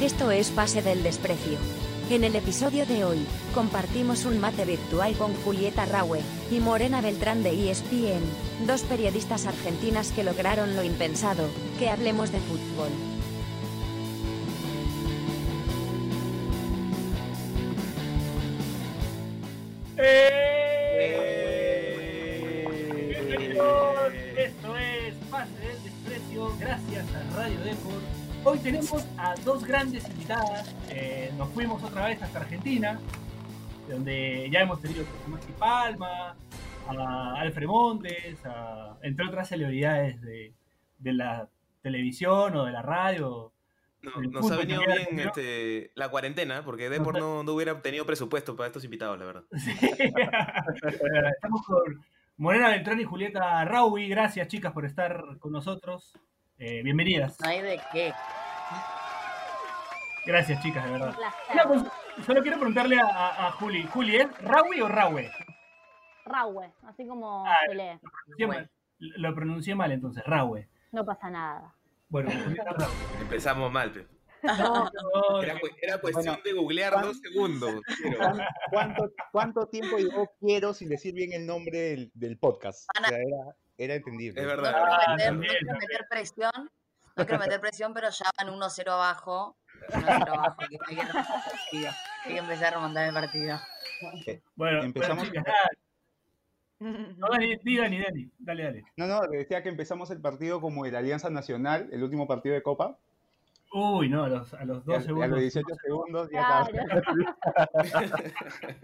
Esto es Pase del Desprecio. En el episodio de hoy, compartimos un mate virtual con Julieta Raue y Morena Beltrán de ESPN, dos periodistas argentinas que lograron lo impensado, que hablemos de fútbol. Bienvenidos, esto es Pase del Desprecio, gracias a Radio Deport. Hoy tenemos a dos grandes invitadas. Eh, nos fuimos otra vez hasta Argentina, donde ya hemos tenido a Maxi Palma, a Alfred Montes, a- entre otras celebridades de, de la televisión o de la radio. No, nos fútbol ha venido bien este, la cuarentena, porque Depor no, no hubiera tenido presupuesto para estos invitados, la verdad. Sí. Estamos con Morena Beltrán y Julieta Raui. Gracias, chicas, por estar con nosotros. Eh, bienvenidas. No hay de qué. Gracias, chicas, de verdad. Una cosa, solo quiero preguntarle a, a- a Juli. Juli, ¿es Raui o Raue? Raue, así como Ah, se lee. Pronuncié. Lo pronuncié mal entonces, Raue. No pasa nada. Bueno. Empezamos mal, pe. No, no, Era, cu- era cuestión Bueno, de googlear ¿cuán- dos segundos. pero- ¿Cuán- ¿Cuánto, ¿Cuánto tiempo llevó quiero sin decir bien el nombre del, del podcast? O sea, era, era entendible. Es No verdad. quiero, Ah, meter, no quiero meter presión. No quiero meter presión, pero ya van 1-0 abajo. 1-0 abajo. Hay que, hay que remontar el partido. Hay que empezar a remontar el partido. Bueno, Empezamos- bueno. No, Dani, di, Dani, Dani. Dale, dale. No, no, decía que empezamos el partido como el Alianza Nacional, el último partido de Copa. Uy, no, a los, a los y a- dos y a segundos. los 18 segundos ya Claro.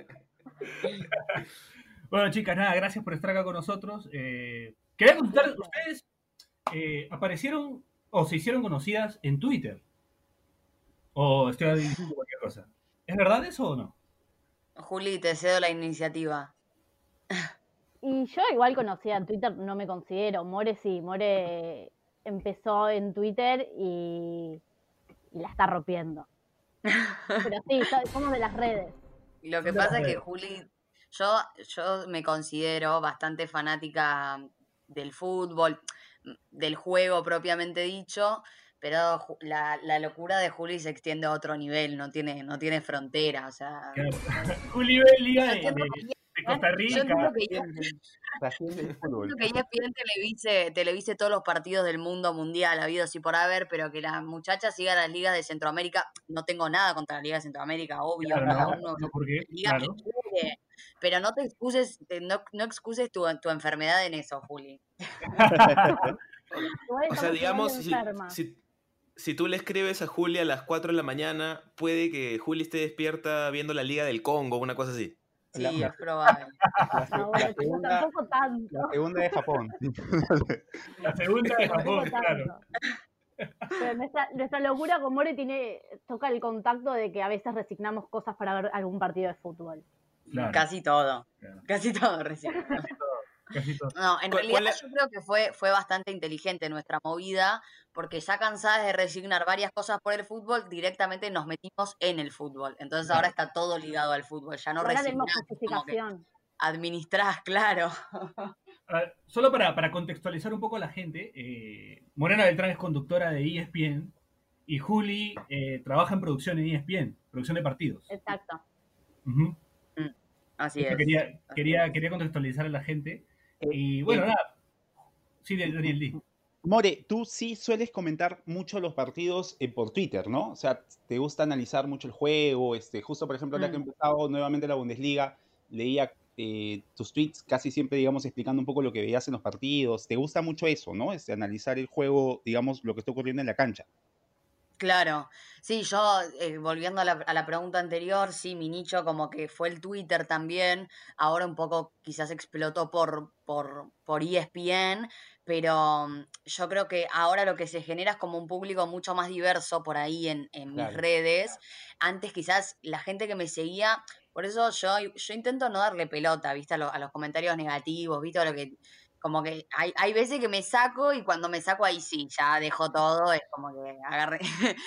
Bueno, chicas, nada, gracias por estar acá con nosotros. Eh, quería consultar, ustedes eh, aparecieron o se hicieron conocidas en Twitter. O estoy diciendo cualquier cosa. ¿Es verdad eso o no? Juli, te cedo la iniciativa. Y yo igual conocía en Twitter, no me considero. More sí, More empezó en Twitter y, y la está rompiendo. Pero sí, so- somos de las redes. Lo que pasa es que. Juli, yo, yo me considero bastante fanática del fútbol, del juego propiamente dicho, pero la, la locura de Juli se extiende a otro nivel, no tiene, no tiene frontera, o sea... Juli Liga de, Yo Costa Yo Rica. entiendo que ella- que ESPN televise, televise todos los partidos del mundo mundial, habidos y por haber, pero que la muchacha siga las ligas de Centroamérica. No tengo nada contra la Liga de Centroamérica, obvio. Claro, cada no, uno no, porque, liga claro. que quiere. Pero no te excuses, te- no, no excuses tu, tu enfermedad en eso, Juli. O sea, digamos, si, si tú le escribes a Juli a las 4 de la mañana, puede que Juli esté despierta viendo la Liga del Congo, una cosa así. Sí, La- es probable. La, No, bueno, chicos, segunda, tampoco tanto. la segunda de Japón. La segunda de Japón, claro. Pero nuestra, nuestra locura con More tiene, toca el contacto de que a veces resignamos cosas para ver algún partido de fútbol. Claro, Casi todo. claro. Casi todo. Casi todo. No, en ¿Cuál- realidad cuál es- yo creo que fue, fue bastante inteligente nuestra movida, porque ya cansadas de resignar varias cosas por el fútbol, directamente nos metimos en el fútbol. Entonces ahora está todo ligado al fútbol, ya no Ahora tenemos resignás, justificación. administrás, claro. A ver, solo para, para contextualizar un poco a la gente, eh, Morena Beltrán es conductora de ESPN y Juli eh, trabaja en producción en ESPN, producción de partidos. Exacto. Ujú. Así Eso es. quería, quería, quería contextualizar a la gente. Y bueno, eh, nada. Sí, Daniel, di. More, tú sí sueles comentar mucho los partidos eh, por Twitter, ¿no? O sea, te gusta analizar mucho el juego. Este, justo, por ejemplo, ahora que ha Mm. empezado nuevamente la Bundesliga, leía eh, tus tweets casi siempre, digamos, explicando un poco lo que veías en los partidos. Te gusta mucho eso, ¿no? Este, analizar el juego, digamos, lo que está ocurriendo en la cancha. Claro, sí, yo eh, volviendo a la, a la pregunta anterior, sí, mi nicho como que fue el Twitter también, ahora un poco quizás explotó por, por, por ESPN, pero mm, yo creo que ahora lo que se genera es como un público mucho más diverso por ahí en, en mis redes. Antes quizás la gente que me seguía, por eso yo, yo intento no darle pelota, ¿viste? A, lo- a los comentarios negativos, ¿viste? A lo que, como que hay, hay veces que me saco y cuando me saco ahí sí, ya dejo todo, es como que agarré,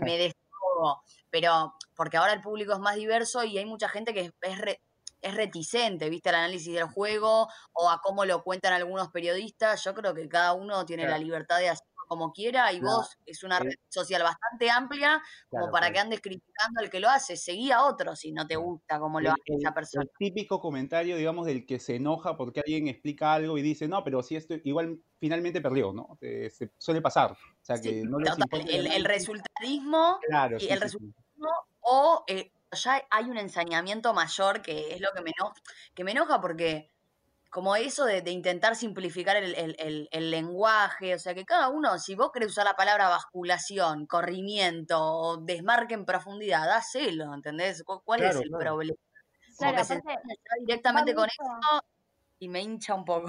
me deshogo. Pero porque ahora el público es más diverso y hay mucha gente que es, es, re- es reticente, ¿viste? Al análisis del juego o a cómo lo cuentan algunos periodistas. Yo creo que cada uno tiene la libertad de hacer como quiera y No, vos es una eh, red social bastante amplia como Claro, para claro. que andes criticando al que lo hace. Seguí a otro si no te gusta como lo El, hace el- esa el persona. típico comentario, digamos, del que se enoja porque alguien explica algo y dice, no, pero si esto igual finalmente perdió, ¿no? Eh, se suele pasar. O sea, Sí, que no total, el, el resultadismo Claro, y sí, el sí, resultado sí. o eh, ya hay un ensañamiento mayor que es lo que me enoja, que me enoja porque como eso de, de intentar simplificar el, el- el- el lenguaje, o sea que cada uno, si vos querés usar la palabra basculación, corrimiento o desmarque en profundidad, hacelo, ¿entendés? ¿Cu- ¿Cuál es el claro. problema? Como Claro, que se directamente con eso y me hincha un poco.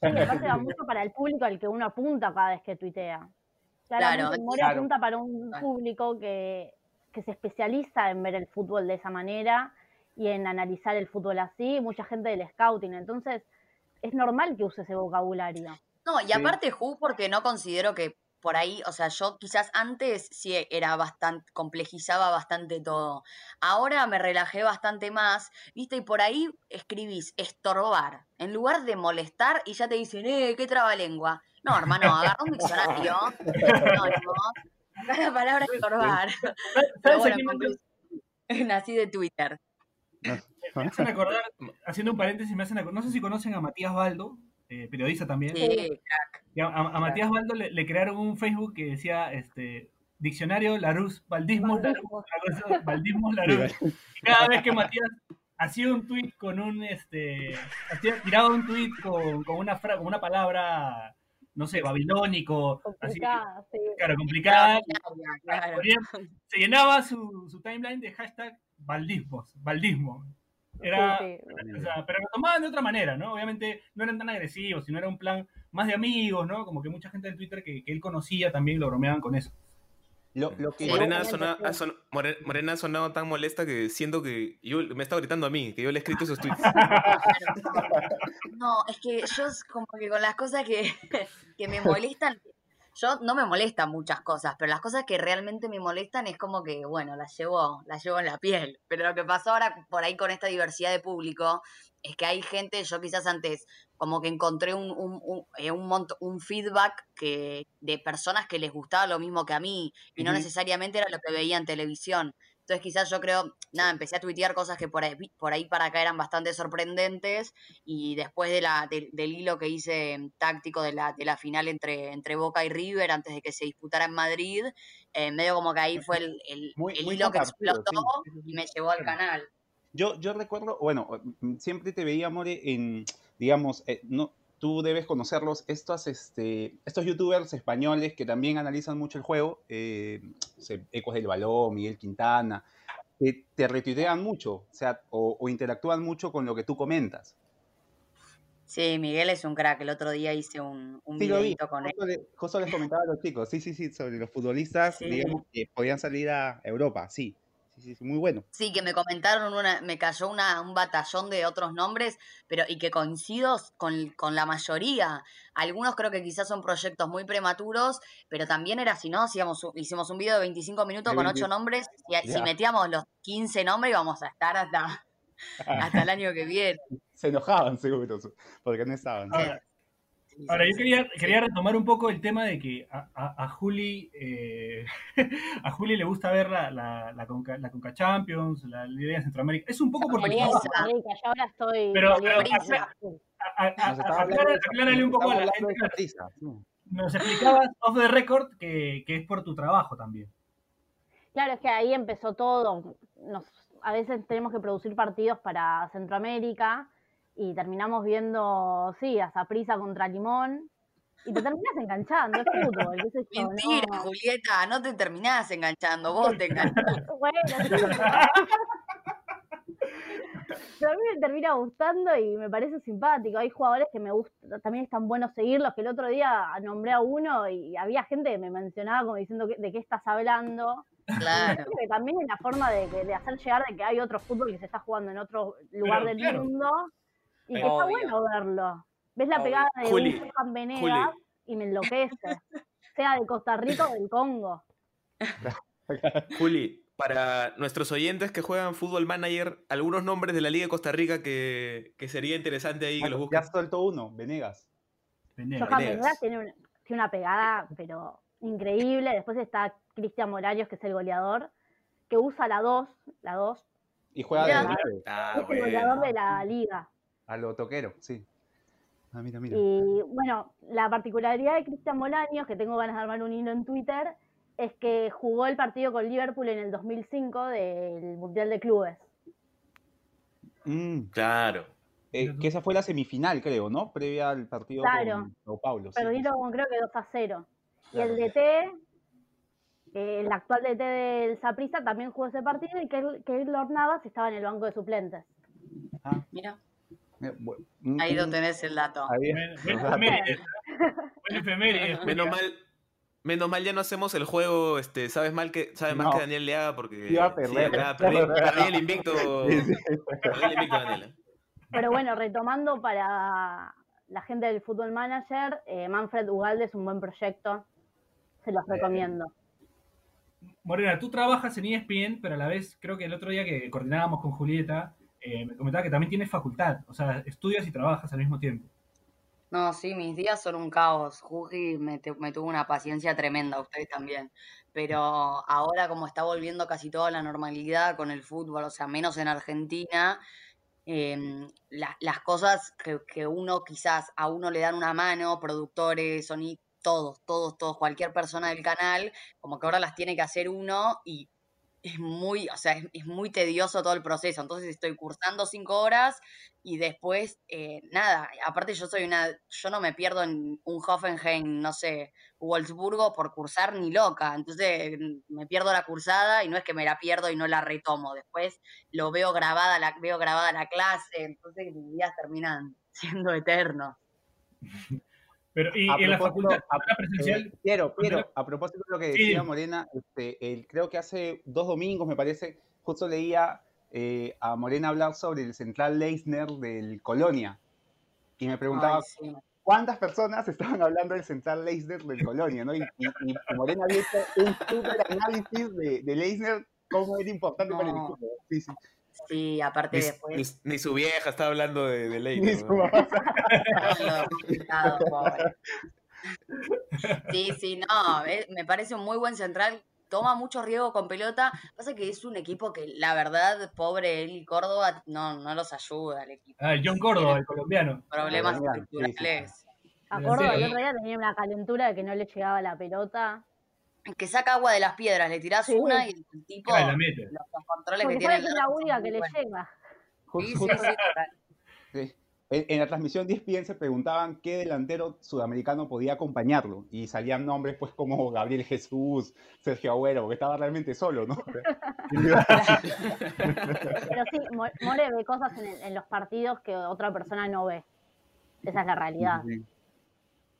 Sí, aparte va mucho para el público al que uno apunta cada vez que tuitea. Claramente Claro, More claro. apunta para un público que, que se especializa en ver el fútbol de esa manera y en analizar el fútbol así, mucha gente del scouting. Entonces, es normal que use ese vocabulario. No, y Sí. aparte Ju, porque no considero que por ahí, o sea, yo quizás antes sí era bastante, complejizaba bastante todo. Ahora me relajé bastante más, viste, y por ahí escribís estorbar, en lugar de molestar, y ya te dicen, eh, qué trabalengua. No, hermano, agarra un diccionario. No, no. La palabra estorbar. Pero ¿Sabes a bueno, nací de Twitter. Me hacen acordar, haciendo un paréntesis, me hacen acordar, no sé si conocen a Matías Baldo, eh, periodista también. Sí, a, a- a Matías Baldo le, le crearon un Facebook que decía este Diccionario Larus, Valdismos Larus, Valdismos Larus. Y cada vez que Matías hacía un tweet con un este hacía, tiraba un tweet con, con una fra- con una palabra no sé, babilónico, así Complicada, sí. claro, complicada, Claro. se llenaba su, su timeline de hashtag Valdismos, Valdismo. Era, Sí, sí. o sea, pero lo tomaban de otra manera, ¿no? Obviamente no eran tan agresivos, sino era un plan más de amigos, ¿no? Como que mucha gente en Twitter que, que él conocía también lo bromeaban con eso. Lo, lo que Sí. yo- Morena, ha Obviamente, sona- ha sí. son- More- Morena ha sonado tan molesta que siento que yo me está gritando a mí, que yo le he escrito esos tweets. No, es que yo es como que con las cosas que, que me molestan, yo no me molestan muchas cosas, pero las cosas que realmente me molestan es como que, bueno, las llevo, las llevo en la piel. Pero lo que pasó ahora por ahí con esta diversidad de público es que hay gente, yo quizás antes como que encontré un, un, un, eh, un un feedback que, de personas que les gustaba lo mismo que a mí y no necesariamente era lo que veía en televisión. Entonces quizás yo creo, nada, empecé a tuitear cosas que por ahí, por ahí para acá eran bastante sorprendentes y después de la, de- del hilo que hice táctico de la, de la final entre, entre Boca y River antes de que se disputara en Madrid, eh, medio como que ahí fue el, el- Muy- el muy hilo que explotó sí. y me llevó al canal. Yo, yo recuerdo, bueno, mm, siempre te veía, More, en, digamos, eh, no, tú debes conocerlos, estos, este, estos youtubers españoles que también analizan mucho el juego, eh, Ecos del Balón, Miguel Quintana, que te retuitean mucho, o sea, o, o interactúan mucho con lo que tú comentas. Sí, Miguel es un crack. El otro día hice un, un Sí, videito con él. le- justo les comentaba a los chicos, sí, sí, sí, sobre los futbolistas, Sí. digamos, que podían salir a Europa, sí, sí, sí, sí, muy bueno. Sí, que me comentaron una, me cayó una, un batallón de otros nombres, pero y que coincido con, con la mayoría. Algunos creo que quizás son proyectos muy prematuros, pero también era así, ¿no? Hacíamos, hicimos un video de 25 minutos De con 20. 8 nombres, y si metíamos los 15 nombres íbamos a estar hasta, hasta el año que viene. Se enojaban seguro, porque no estaban. Ahora, yo quería, quería retomar un poco el tema de que a, a, a Juli eh, a Juli le gusta ver la, la, la, Conca, la Conca Champions, la Liga de Centroamérica. Es un poco por trabajo. Marica, yo ahora estoy Pero- pero- aclárale un poco a la gente. Nos explicabas off the record que, que es por tu trabajo también. Claro, es que ahí empezó todo. Nos, a veces tenemos que producir partidos para Centroamérica y terminamos viendo, sí, a Saprissa contra Limón y te terminas enganchando, es fútbol, qué Mentira, no. Julieta, no te terminás enganchando, vos te enganchás. Bueno, sí, pero a mí me termina gustando y me parece simpático. Hay jugadores que me gustan, también están buenos seguirlos, que el otro día nombré a uno y había gente que me mencionaba como diciendo que- de qué estás hablando. Claro. Que también es la forma de, de hacer llegar de que hay otro fútbol que se está jugando en otro lugar Pero, del claro. mundo y que está bueno verlo. Ves la Obvio. pegada de Juli, un Johan Venegas Juli. y me enloquece. sea de Costa Rica o del Congo. Juli, para nuestros oyentes que juegan Fútbol Manager, algunos nombres de la Liga de Costa Rica que, que sería interesante ahí que los Ya busquen. soltó uno, Venegas. Venegas. Johan Venegas. Tiene un- tiene una pegada, pero increíble. Después está Cristian Morarios, que es el goleador, que usa la 2, la 2. Y juega de Ah, es el bueno. goleador de la liga. A lo toquero, sí. Ah, mira, mira. Y bueno, la particularidad de Cristian Bolaños, que tengo ganas de armar un hilo en Twitter, es que jugó el partido con Liverpool en el 2005 del Mundial de Clubes. Mm, Claro. eh, que esa fue la semifinal, creo, ¿no? Previa al partido Claro. con Sao Paulo. sí. Perdieron creo que 2 a 0. Y el. DT, eh, el actual DT del Saprissa también jugó ese partido y que Keylor Navas estaba en el banco de suplentes. Ah, Mira, ahí lo tenés el dato. ¿eh? Menos mal, menos mal ya no hacemos el juego, este, sabes mal que, sabe más No. que Daniel Leaga porque Iba a perder. acá perdí, perdí el invicto. Sí, sí. Perdí el invicto. Pero bueno, retomando para la gente del Fútbol Manager, eh, Manfred Ugalde es un buen proyecto. Se los recomiendo. Morena, tú trabajas en ESPN, pero a la vez creo que el otro día que coordinábamos con Julieta, eh, me comentaba que también tienes facultad, o sea, estudias y trabajas al mismo tiempo. No, sí, mis días son un caos. Juji me, tuvo una paciencia tremenda, ustedes también. Pero ahora como está volviendo casi toda la normalidad con el fútbol, o sea, menos en Argentina, la- las cosas que, que uno quizás a uno le dan una mano, productores, soni, todos, todos, todos, cualquier persona del canal, como que ahora las tiene que hacer uno y es muy, o sea, es, es muy tedioso todo el proceso. Entonces estoy cursando cinco horas y después, eh, nada, aparte yo soy una, yo no me pierdo en un Hoffenheim, no sé, Wolfsburgo por cursar ni loca, entonces me pierdo la cursada y no es que me la pierdo y no la retomo, después lo veo grabada, la, veo grabada la clase, entonces mis días terminan siendo eternos. Pero, y, en la propósito, facultad, a- ¿la presencial? Eh, Piero, Pero- a propósito de lo que Sí. decía Morena, este, el- creo que hace dos domingos, me parece, justo leía eh, a Morena hablar sobre el central Leisner del Colonia. Y me preguntaba Ay, sí. cuántas personas estaban hablando del central Leisner del Colonia, ¿no? Y, y- y Morena había hecho un super análisis de, de Leisner, cómo era importante para el equipo. Sí, sí. Sí, aparte Ni, después... ni- ni su vieja está hablando de, de ley. Ni su mamá. Pobre. Sí, sí, no, eh, me parece un muy buen central. Toma mucho riesgo con pelota. Pasa que es un equipo que, la verdad, pobre él y Córdoba, no, no los ayuda al equipo. Ah, John Córdoba, el colombiano. Problemas Colombiano, sí, sí. estructurales. A. Córdoba el otro día tenía una calentura de que no le llegaba la pelota. Que saca agua de las piedras, le tirás Sí. una y el tipo, Ah, la mete. los, los controles Porque que tiene el la única que le buenos. llega. Sí, sí, justo- sí, total. Sí. En, en la transmisión de ESPN se preguntaban qué delantero sudamericano podía acompañarlo y salían nombres pues como Gabriel Jesús, Sergio Agüero, porque estaba realmente solo, ¿no? Pero sí, Mo- More ve cosas en, en los partidos que otra persona no ve. Esa es la realidad. Sí.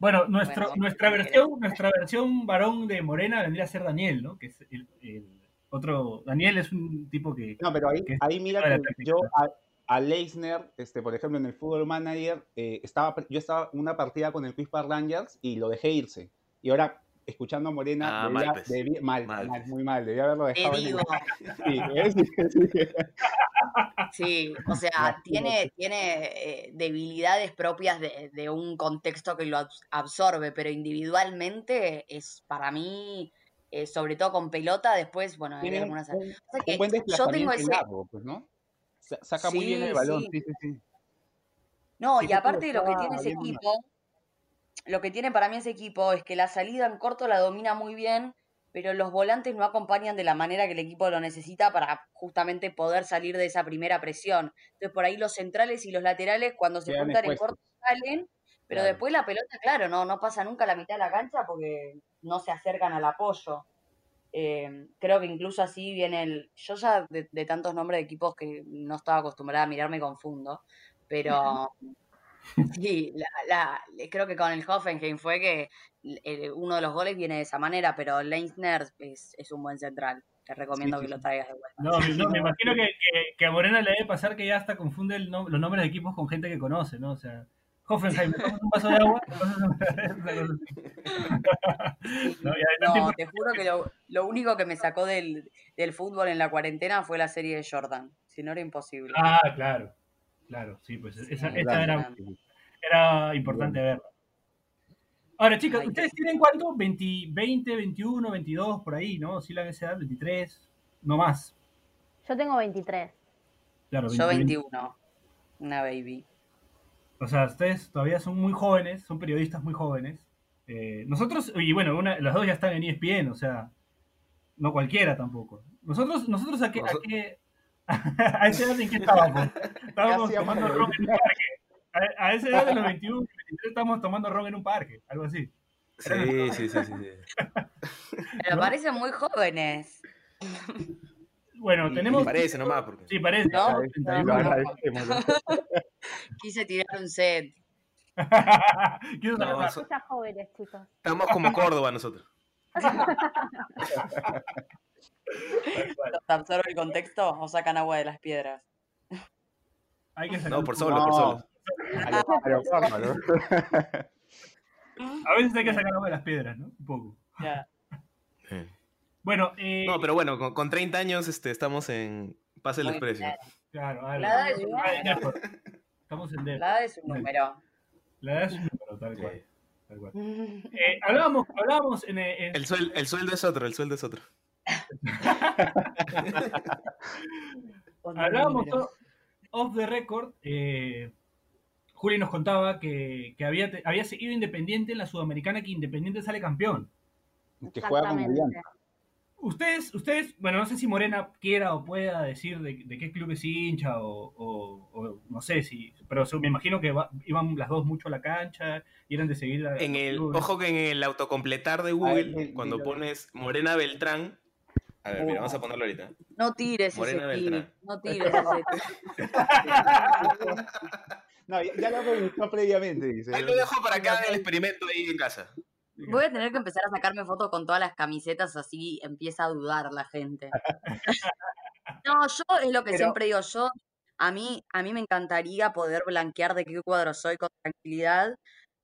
Bueno, nuestro, Bueno, nuestra versión, nuestra versión varón de Morena vendría a ser Daniel, ¿no? Que es el, el otro. Daniel es un tipo que. No, pero ahí, Que- ahí mira que yo a, a Leisner, este, por ejemplo, en el Fútbol Manager, eh, estaba, yo estaba una partida con el Pispa Rangers y lo dejé irse. Y ahora, escuchando a Morena, Ah, mal, pues. mal, Mal, mal, pues. muy mal, debía haberlo Te dejado. el- digo, Sí, o sea, tiene, tiene eh, debilidades propias de, de un contexto que lo abs- absorbe, pero individualmente es para mí, eh, sobre todo con pelota, después, bueno, hay un, algunas... un- Pasa que un buen yo tengo desplazamiento ese... largo, pues, ¿no? Sa- Saca muy bien el balón, sí. sí, sí, sí. No, Sí, y aparte de lo que tiene ese equipo, lo que tiene para mí ese equipo es que la salida en corto la domina muy bien, pero los volantes no acompañan de la manera que el equipo lo necesita para justamente poder salir de esa primera presión. Entonces por ahí los centrales y los laterales cuando se Quedan juntan en corto salen, pero Claro. después la pelota, claro, no, no pasa nunca a la mitad de la cancha porque no se acercan al apoyo. Eh, creo que incluso así viene el... Yo ya de, de tantos nombres de equipos que no estaba acostumbrada a mirar me confundo, pero sí, la, la- creo que con el Hoffenheim fue que el- uno de los goles viene de esa manera, pero Leisner es, es un buen central. Te recomiendo sí, que lo traigas de vuelta. No, no, me imagino que, que- que a Morena le debe pasar que ya hasta confunde el nom- los nombres de equipos con gente que conoce, ¿no? O sea, Hoffenheim, ¿me tomas un vaso de agua? No, te juro que lo, lo único que me sacó del, del fútbol en la cuarentena fue la serie de Jordan. Si no era imposible. Ah, claro. Claro, sí, pues esa, Sí, esa era, era importante verla. Ahora, chicas, ¿ustedes tienen cuánto? 20, 20, 21, 22, por ahí, ¿no? Sí, la esa edad, 23, no más. Yo tengo 23. Claro, Yo 20. 21. Una baby. O sea, ustedes todavía son muy jóvenes, son periodistas muy jóvenes. Eh, nosotros, y bueno, una, las dos ya están en ESPN, o sea, no cualquiera tampoco. Nosotros, nosotros a qué, a, qué- a esa edad en qué estábamos? Estábamos hacíamos tomando ron en un parque. A, a esa edad de los 21, 23 estábamos tomando ron en un parque, algo así. Sí, sí, sí, sí. sí. Pero ¿No? parecen muy jóvenes. Bueno, tenemos... parece nomás, porque... Sí, parece. No, 31. Lo agradecemos. Quise tirar un set. Muchas jóvenes, chicos. estamos como Córdoba nosotros. ¿Los absorbe el contexto o sacan agua de las piedras? Hay que sacar No, por poco. solo, por No. solo. A a. A veces hay que sacar agua de las piedras, ¿no? Un poco. Sí. Bueno, eh, No, pero bueno, con, con 30 años este, estamos en Pase Desprecio. bien. claro, algo. La edad es un número. Estamos en. La edad es un número. La edad es un número, tal cual. Sí. tal cual. Eh, hablábamos, hablábamos en, en- El, suel- el sueldo es otro, el sueldo es otro. hablábamos off the record. eh, Juli nos contaba que, que había, te- había seguido Independiente en la Sudamericana, que Independiente sale campeón. Que juega con. Ustedes, ustedes, bueno, no sé si Morena quiera o pueda decir de, de qué club es hincha o, o- o no sé si, pero me imagino que va- iban las dos mucho a la cancha y eran de seguir a, En el, clubes. ojo que en el autocompletar de Ah, Google, el- cuando pones Morena Beltrán, a ver, mira, vamos a ponerlo ahorita. No tires Morena ese. No tires ese No, ya, ya lo revisó previamente, dice. Ahí lo dejo para que hagan el experimento ahí en casa. Voy a tener que empezar a sacarme fotos con todas las camisetas, así empieza a dudar la gente. No, yo es lo que Pero- siempre digo, yo, a mí, a mí me encantaría poder blanquear de qué cuadro soy con tranquilidad,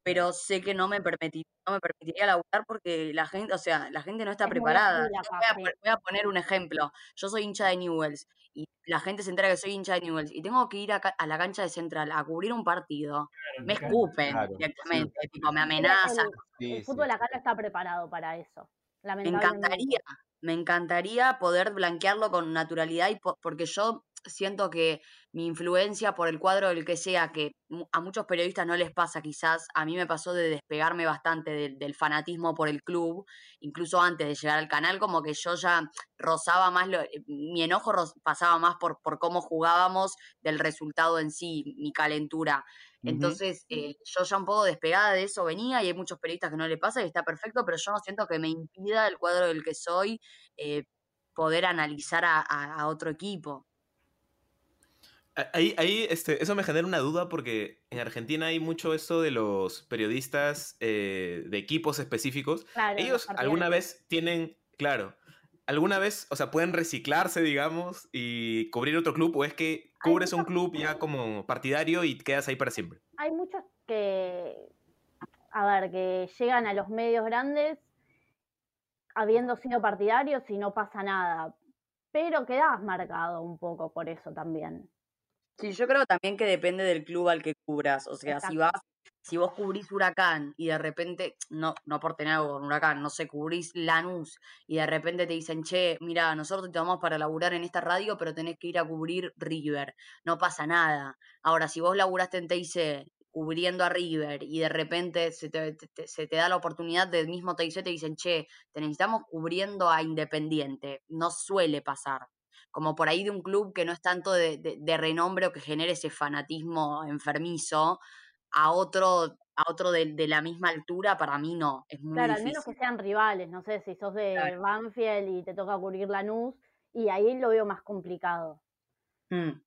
pero sé que no me permitiría, no me permitiría laburar porque la gente, o sea, la gente no está Es preparada. Yo voy, a, voy a poner un ejemplo. Yo soy hincha de Newells y la gente se entera que soy hincha de Newells y tengo que ir a, ca- a la cancha de Central a cubrir un partido. Me escupen Claro, directamente, tipo, me El- amenazan. El sí, fútbol acá no está preparado para eso. Me encantaría, me encantaría poder blanquearlo con naturalidad y po- porque yo siento que mi influencia por el cuadro del que sea, que a muchos periodistas no les pasa quizás, a mí me pasó de despegarme bastante del, del fanatismo por el club, incluso antes de llegar al canal, como que yo ya rozaba más, lo- mi enojo pasaba más por, por cómo jugábamos del resultado en sí, mi calentura. Entonces, eh, yo ya un poco despegada de eso venía y hay muchos periodistas que no le pasa y está perfecto, pero yo no siento que me impida el cuadro del que soy eh, poder analizar a, a- a otro equipo. Ahí, ahí este, eso me genera una duda porque en Argentina hay mucho esto de los periodistas eh, de equipos específicos. Claro, los Ellos alguna vez tienen, claro, alguna vez, o sea, pueden reciclarse, digamos, y cubrir otro club, o es que cubres un club ya como partidario y quedas ahí para siempre. Hay muchos que, a ver, que llegan a los medios grandes habiendo sido partidarios y no pasa nada. Pero quedas marcado un poco por eso también. Sí, yo creo también que depende del club al que cubras. O sea, si vas, si vos cubrís Huracán y de repente, no, no por tener algo con Huracán, no sé, cubrís Lanús y de repente te dicen, che, mira, nosotros te tomamos para laburar en esta radio, pero tenés que ir a cubrir River. No pasa nada. Ahora, si vos laburaste en TIC cubriendo a River y de repente se te, te- te- se te da la oportunidad del mismo TIC, te dicen, che, te necesitamos cubriendo a Independiente. No suele pasar como por ahí de un club que no es tanto de, de- de renombre o que genere ese fanatismo enfermizo, a otro, a otro de, de la misma altura, para mí no, es muy Claro, al menos difícil. que sean rivales. No sé si sos de Claro. Banfield y te toca cubrir Lanús, y ahí lo veo más complicado. Mm.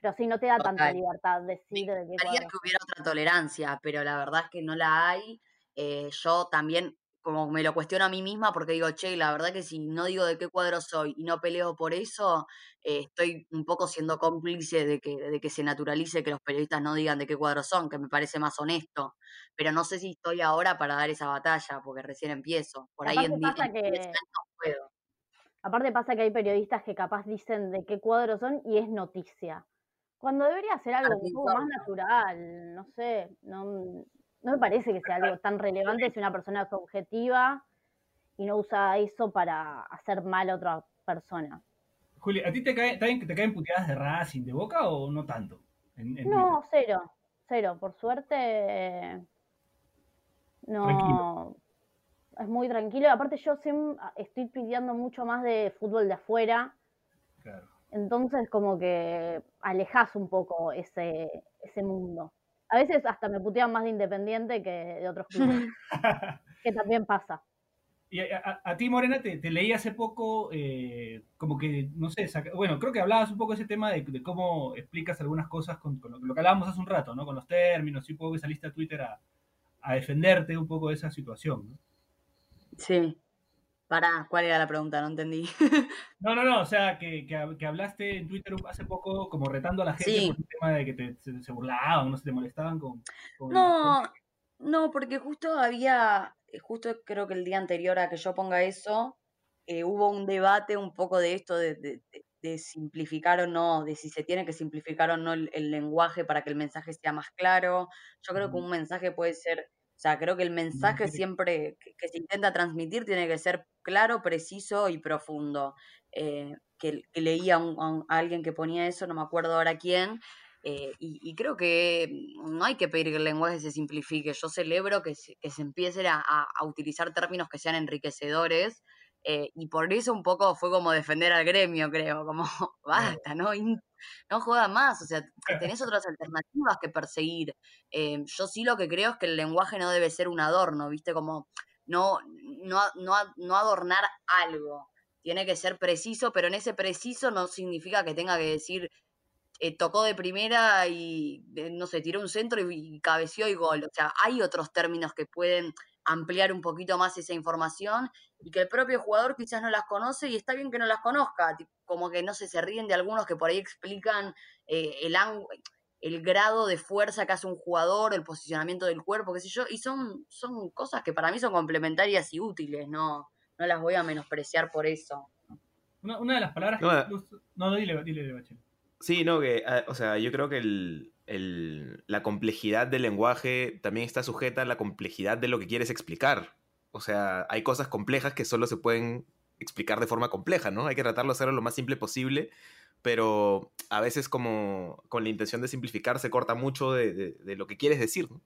Pero sí, no te da tanta libertad decir de qué gustaría cuadro que hubiera otra tolerancia, pero la verdad es que no la hay. Eh, yo también, como me lo cuestiono a mí misma, porque digo, che, la verdad que si no digo de qué cuadro soy y no peleo por eso, eh, estoy un poco siendo cómplice de que, de que se naturalice que los periodistas no digan de qué cuadro son, que me parece más honesto. Pero no sé si estoy ahora para dar esa batalla, porque recién empiezo. Por ahí en, pasa en 10 que- no puedo. Aparte pasa que hay periodistas que capaz dicen de qué cuadro son y es noticia. Cuando debería ser algo un poco más natural, no sé, no, no me parece que sea algo tan relevante si una persona es objetiva y no usa eso para hacer mal a otra persona. Juli, ¿a ti te caen, te caen puteadas de Racing, de Boca o no tanto? no, cero, cero. Por suerte, no. Es muy tranquilo. Aparte, yo siempre estoy pidiendo mucho más de fútbol de afuera. Claro. Entonces, como que alejas un poco ese, ese mundo. A veces hasta me putean más de Independiente que de otros clubes. que también pasa. Y a, ti, Morena, te, leí hace poco, eh, como que, no sé, bueno, creo que hablabas un poco de ese tema de, cómo explicas algunas cosas con, lo, que hablábamos hace un rato, ¿no? Con los términos y un poco que saliste a Twitter a, defenderte un poco de esa situación, ¿no? Sí. Para, ¿cuál era la pregunta? No entendí. no, no, no, o sea, que, que, hablaste en Twitter hace poco como retando a la gente por el tema de que te, se, burlaban, no se te molestaban con... no, no, porque justo había eh, justo creo que el día anterior a que yo ponga eso, eh, hubo un debate un poco de esto de, simplificar o no, de si se tiene que simplificar o no el, lenguaje para que el mensaje sea más claro. Yo creo que un mensaje puede ser, o sea, creo que el mensaje siempre que, se intenta transmitir tiene que ser claro, preciso y profundo. Eh, que, leía a alguien que ponía eso, no me acuerdo ahora quién, eh, y, creo que no hay que pedir que el lenguaje se simplifique. Yo celebro que se, que se empiecen a, utilizar términos que sean enriquecedores. Eh, y por eso un poco fue como defender al gremio, creo, como basta, ¿no? no joda más, o sea, tenés otras alternativas que perseguir. Eh, yo sí lo que creo es que el lenguaje no debe ser un adorno, ¿viste? Como no, no, no, no adornar algo. Tiene que ser preciso, pero en ese preciso no significa que tenga que decir eh, tocó de primera y, eh, no sé, tiró un centro y, cabeció y gol. O sea, hay otros términos que pueden ampliar un poquito más esa información y que el propio jugador quizás no las conoce y está bien que no las conozca, como que no sé, se ríen de algunos que por ahí explican eh, el el grado de fuerza que hace un jugador, el posicionamiento del cuerpo, qué sé yo, y son, son cosas que para mí son complementarias y útiles, no, no las voy a menospreciar por eso. Una, de las palabras no, que... No, dile, dile, dile Sí, no, que, ah, o sea, yo creo que el, la complejidad del lenguaje también está sujeta a la complejidad de lo que quieres explicar. O sea, hay cosas complejas que solo se pueden explicar de forma compleja, ¿no? Hay que tratarlo de hacerlo lo más simple posible, pero a veces como con la intención de simplificar se corta mucho de, lo que quieres decir, ¿no?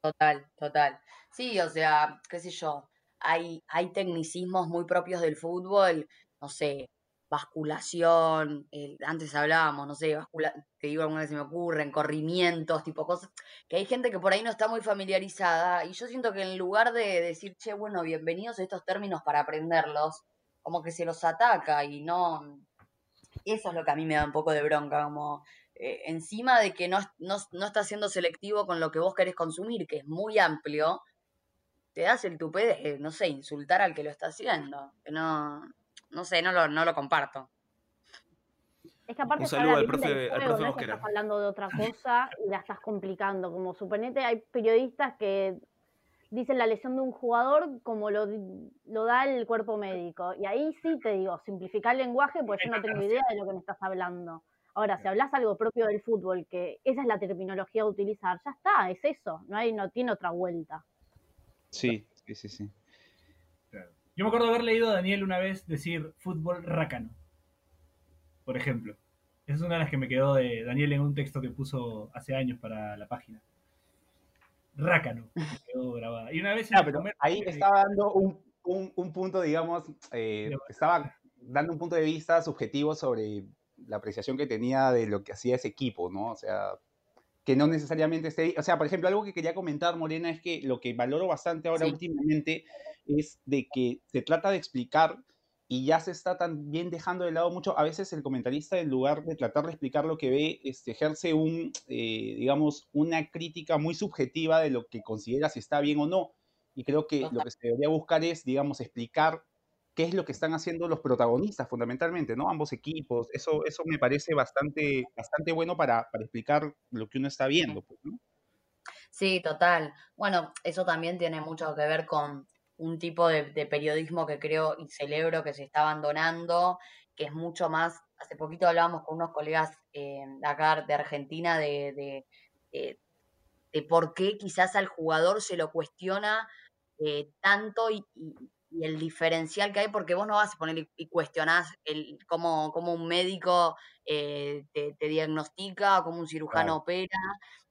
Total, total. Sí, o sea, qué sé yo, hay, hay tecnicismos muy propios del fútbol, no sé, basculación, antes hablábamos, no sé, te digo alguna vez se me ocurren, corrimientos, tipo cosas, que hay gente que por ahí no está muy familiarizada y yo siento que en lugar de decir, che, bueno, bienvenidos a estos términos para aprenderlos, como que se los ataca y no... Eso es lo que a mí me da un poco de bronca, como eh, encima de que no, no, no estás siendo selectivo con lo que vos querés consumir, que es muy amplio, te das el tupé de, no sé, insultar al que lo está haciendo, que no, no sé, no lo, no lo comparto. Es que aparte Un saludo al profe, al profe no estás hablando de otra cosa y la estás complicando. Como suponete, hay periodistas que dicen la lesión de un jugador como lo, lo da el cuerpo médico. Y ahí sí te digo, simplificar el lenguaje, pues yo no tengo idea de lo que me estás hablando. Ahora, si hablas algo propio del fútbol, que esa es la terminología a utilizar, ya está, es eso, no hay, no tiene otra vuelta. Sí, sí, sí, sí. Yo me acuerdo de haber leído a Daniel una vez decir fútbol rácano, por ejemplo. Esa es una de las que me quedó de Daniel en un texto que puso hace años para la página. Rácano, me quedó grabada. Y una vez... Ah, ahí estaba dando un, punto, digamos, eh, estaba dando un punto de vista subjetivo sobre la apreciación que tenía de lo que hacía ese equipo, ¿no? O sea, que no necesariamente esté... O sea, por ejemplo, algo que quería comentar, Morena, es que lo que valoro bastante ahora últimamente es de que se trata de explicar y ya se está también dejando de lado mucho. A veces el comentarista, en lugar de tratar de explicar lo que ve, este, ejerce un, eh, digamos, una crítica muy subjetiva de lo que considera si está bien o no. Y creo que lo que se debería buscar es, digamos, explicar qué es lo que están haciendo los protagonistas fundamentalmente, ¿no? Ambos equipos. Eso, eso me parece bastante, bastante bueno para, para explicar lo que uno está viendo, pues, ¿no? Sí, total. Bueno, eso también tiene mucho que ver con un tipo de, periodismo que creo y celebro que se está abandonando, que es mucho más, hace poquito hablábamos con unos colegas eh, de acá de Argentina de, de por qué quizás al jugador se lo cuestiona eh, tanto y, y- y el diferencial que hay, porque vos no vas a poner y, cuestionás el, cómo, cómo un médico eh, te, te diagnostica, o cómo un cirujano Claro. opera,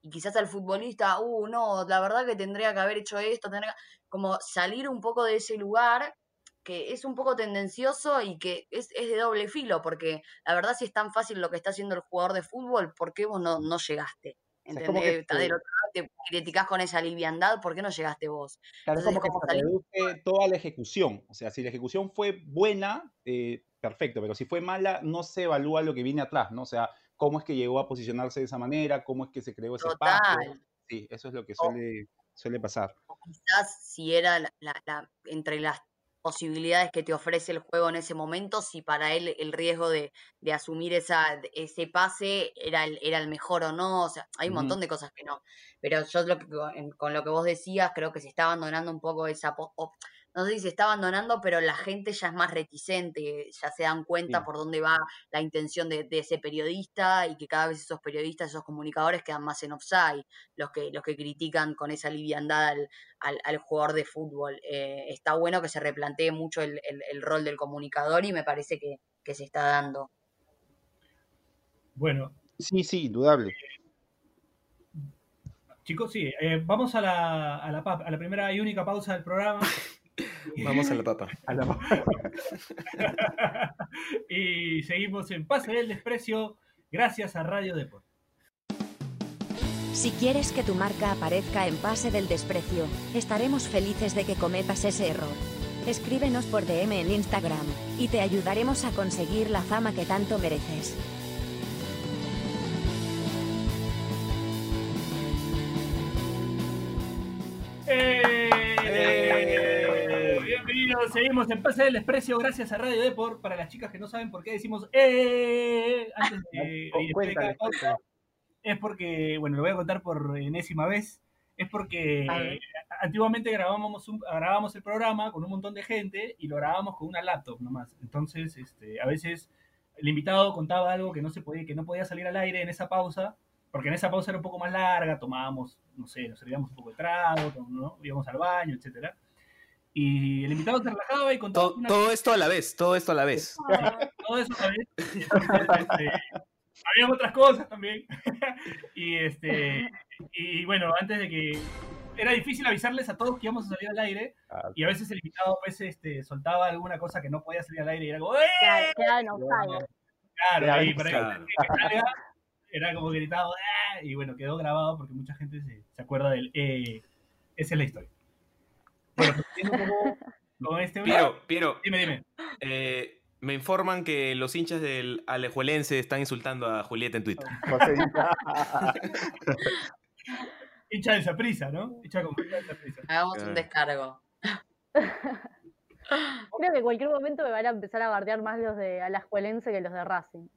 y quizás al futbolista, uh, no, la verdad que tendría que haber hecho esto, tendría que-". como salir un poco de ese lugar que es un poco tendencioso y que es, es de doble filo, porque la verdad si es tan fácil lo que está haciendo el jugador de fútbol, ¿por qué vos no, no llegaste? sea, es como que ¿Entendés? Te- criticás con esa liviandad, ¿por qué no llegaste vos? Claro, es Entonces, como que se reduce toda la ejecución. O sea, si la ejecución fue buena, eh, perfecto, pero si fue mala, no se evalúa lo que viene atrás, ¿no? O sea, cómo es que llegó a posicionarse de esa manera, cómo es que se creó ese espacio. Sí, eso es lo que suele, suele pasar. o quizás si era la, la- la- entre las posibilidades que te ofrece el juego en ese momento, si para él el riesgo de, de asumir esa, ese pase era el, era el mejor o no, o sea, hay un montón de cosas que no. Pero yo lo que, en- con lo que vos decías, creo que se está abandonando un poco esa... no sé si se está abandonando, pero la gente ya es más reticente, ya se dan cuenta Sí. por dónde va la intención de, de ese periodista y que cada vez esos periodistas, esos comunicadores quedan más en offside, los que, los que critican con esa liviandad al, al, al jugador de fútbol. Eh, está bueno que se replantee mucho el, el- el rol del comunicador y me parece que, que se está dando. Bueno, Sí, sí, indudable. chicos, sí, eh, vamos a la, a, la, pa- a la primera y única pausa del programa. Vamos a la tapa. A la- y seguimos en Pase del Desprecio, gracias a Radio Deport. Si quieres que tu marca aparezca en Pase del Desprecio, estaremos felices de que cometas ese error. Escríbenos por DM en Instagram, y te ayudaremos a conseguir la fama que tanto mereces. ¡Eh! Seguimos en Pase del Desprecio, gracias a Radio Deport. Para las chicas que no saben por qué decimos ¡Eh! antes de de Cu- después de Cuéntale, cuéntale. es porque, bueno, lo voy a contar por enésima vez, es porque antiguamente grabábamos, un- grabábamos el programa con un montón de gente y lo grabábamos con una laptop nomás. Entonces, este, a veces el invitado contaba algo que no se podía, que no podía salir al aire en esa pausa, porque en esa pausa era un poco más larga, tomábamos, no sé, nos servíamos un poco de trago, ¿no? íbamos al baño, etcétera. Y el invitado se relajaba y contaba Todo, una todo esto a la vez, todo esto a la vez. todo eso a la vez. Este, había otras cosas también. y este y bueno, antes de que era difícil avisarles a todos que íbamos a salir al aire Ah, y a veces el invitado pues este soltaba alguna cosa que no podía salir al aire y era como ¡Eh! Claro, Claro, y para claro. que salga, era como gritado ¡Ah! y bueno, quedó grabado porque mucha gente se, se acuerda del eh, esa es la historia. Bueno, con este Piero, Piero, dime, dime. eh, me informan que los hinchas del Alejuelense están insultando a Julieta en Twitter. Hincha de prisa, ¿no? Hincha con prisa. Hagamos Ah. un descargo. Creo que en cualquier momento me van a empezar a bardear más los de Alajuelense que los de Racing.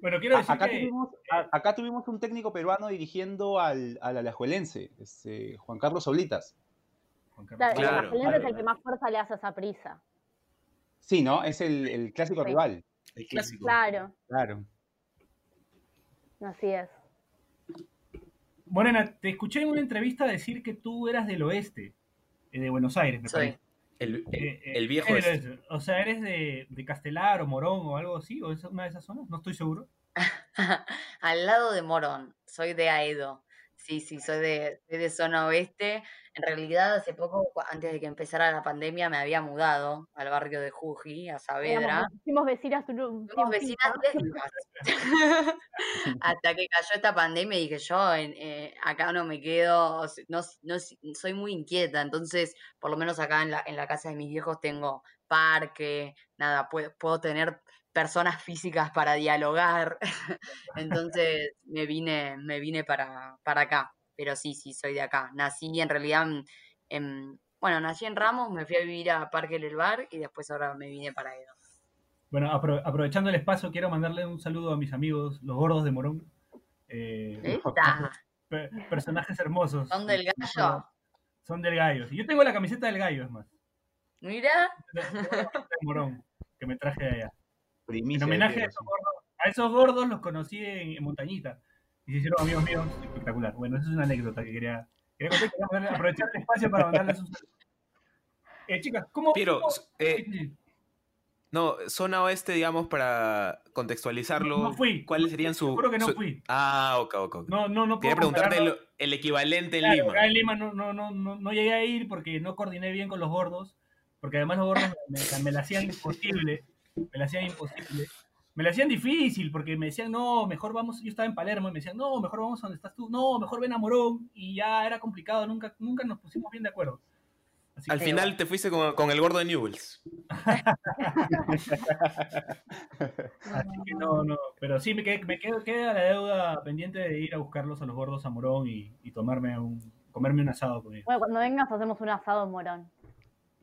Bueno, quiero decir acá, que tuvimos, a- acá tuvimos un técnico peruano dirigiendo al, al Alajuelense, este, Juan Carlos Oblitas. Juan Carlos. Claro, Claro, el Alajuelense es el que más fuerza le hace a esa prisa. Sí, ¿no? Es el, el clásico Sí. rival. El clásico. Claro, Claro. así es. Morena, te escuché en una entrevista decir que tú eras del oeste, eh, de Buenos Aires, me Soy. parece. El, Eh, eh, el viejo eres este. oeste. O sea, ¿eres de, de Castelar o Morón o algo así? ¿O es una de esas zonas? No estoy seguro. Al lado de Morón, soy de Aedo. Sí, sí, soy de, soy de zona oeste. En realidad, hace poco, antes de que empezara la pandemia, me había mudado al barrio de Juji, a Saavedra. Fuimos vecinas Fuimos vecinas. Hasta que cayó esta pandemia y dije yo, eh, acá no me quedo, no, no soy muy inquieta, entonces por lo menos acá en la, en la casa de mis viejos tengo parque, nada, puedo, puedo tener personas físicas para dialogar, entonces me vine, me vine para, para acá, pero sí, sí, soy de acá. Nací en realidad en, en- bueno, nací en Ramos, me fui a vivir a Parque del Bar y después ahora me vine para Edo. Bueno, apro- aprovechando el espacio, quiero mandarle un saludo a mis amigos, los gordos de Morón. Eh, personajes hermosos. ¿Son del gallo? Son del gallo. Yo tengo la camiseta del gallo, es más. Mira, Morón, que me traje de allá. En Primicia de homenaje a esos gordos, a esos gordos los conocí en, en Montañita. Y se hicieron amigos míos. Espectacular. Bueno, esa es una anécdota que quería, quería contar. Aprovechar el espacio para mandarles un saludo. Eh, chicas, ¿cómo. Piero, cómo- eh. No, zona oeste, digamos, para contextualizarlo. No, no fui. ¿Cuáles serían su. Seguro que no su- fui. Ah, ok, ok. ok. No, no, no Quería preguntarte el, el equivalente en Claro, Lima. acá en Lima no, no, no, no, no llegué a ir porque no coordiné bien con los gordos, porque además los gordos me, me- la hacían imposible, me la hacían imposible. Me la hacían difícil porque me decían, no, mejor vamos, yo estaba en Palermo y me decían, no, mejor vamos a donde estás tú, no, mejor ven a Morón y ya era complicado, nunca, nunca nos pusimos bien de acuerdo. Así Al que, final te fuiste con, con el gordo de Newells. así que no, no, pero sí me, quedé, me quedo, queda la deuda pendiente de ir a buscarlos a los gordos a Morón y, y tomarme un, comerme un asado con ellos. Bueno, cuando vengas hacemos un asado en Morón.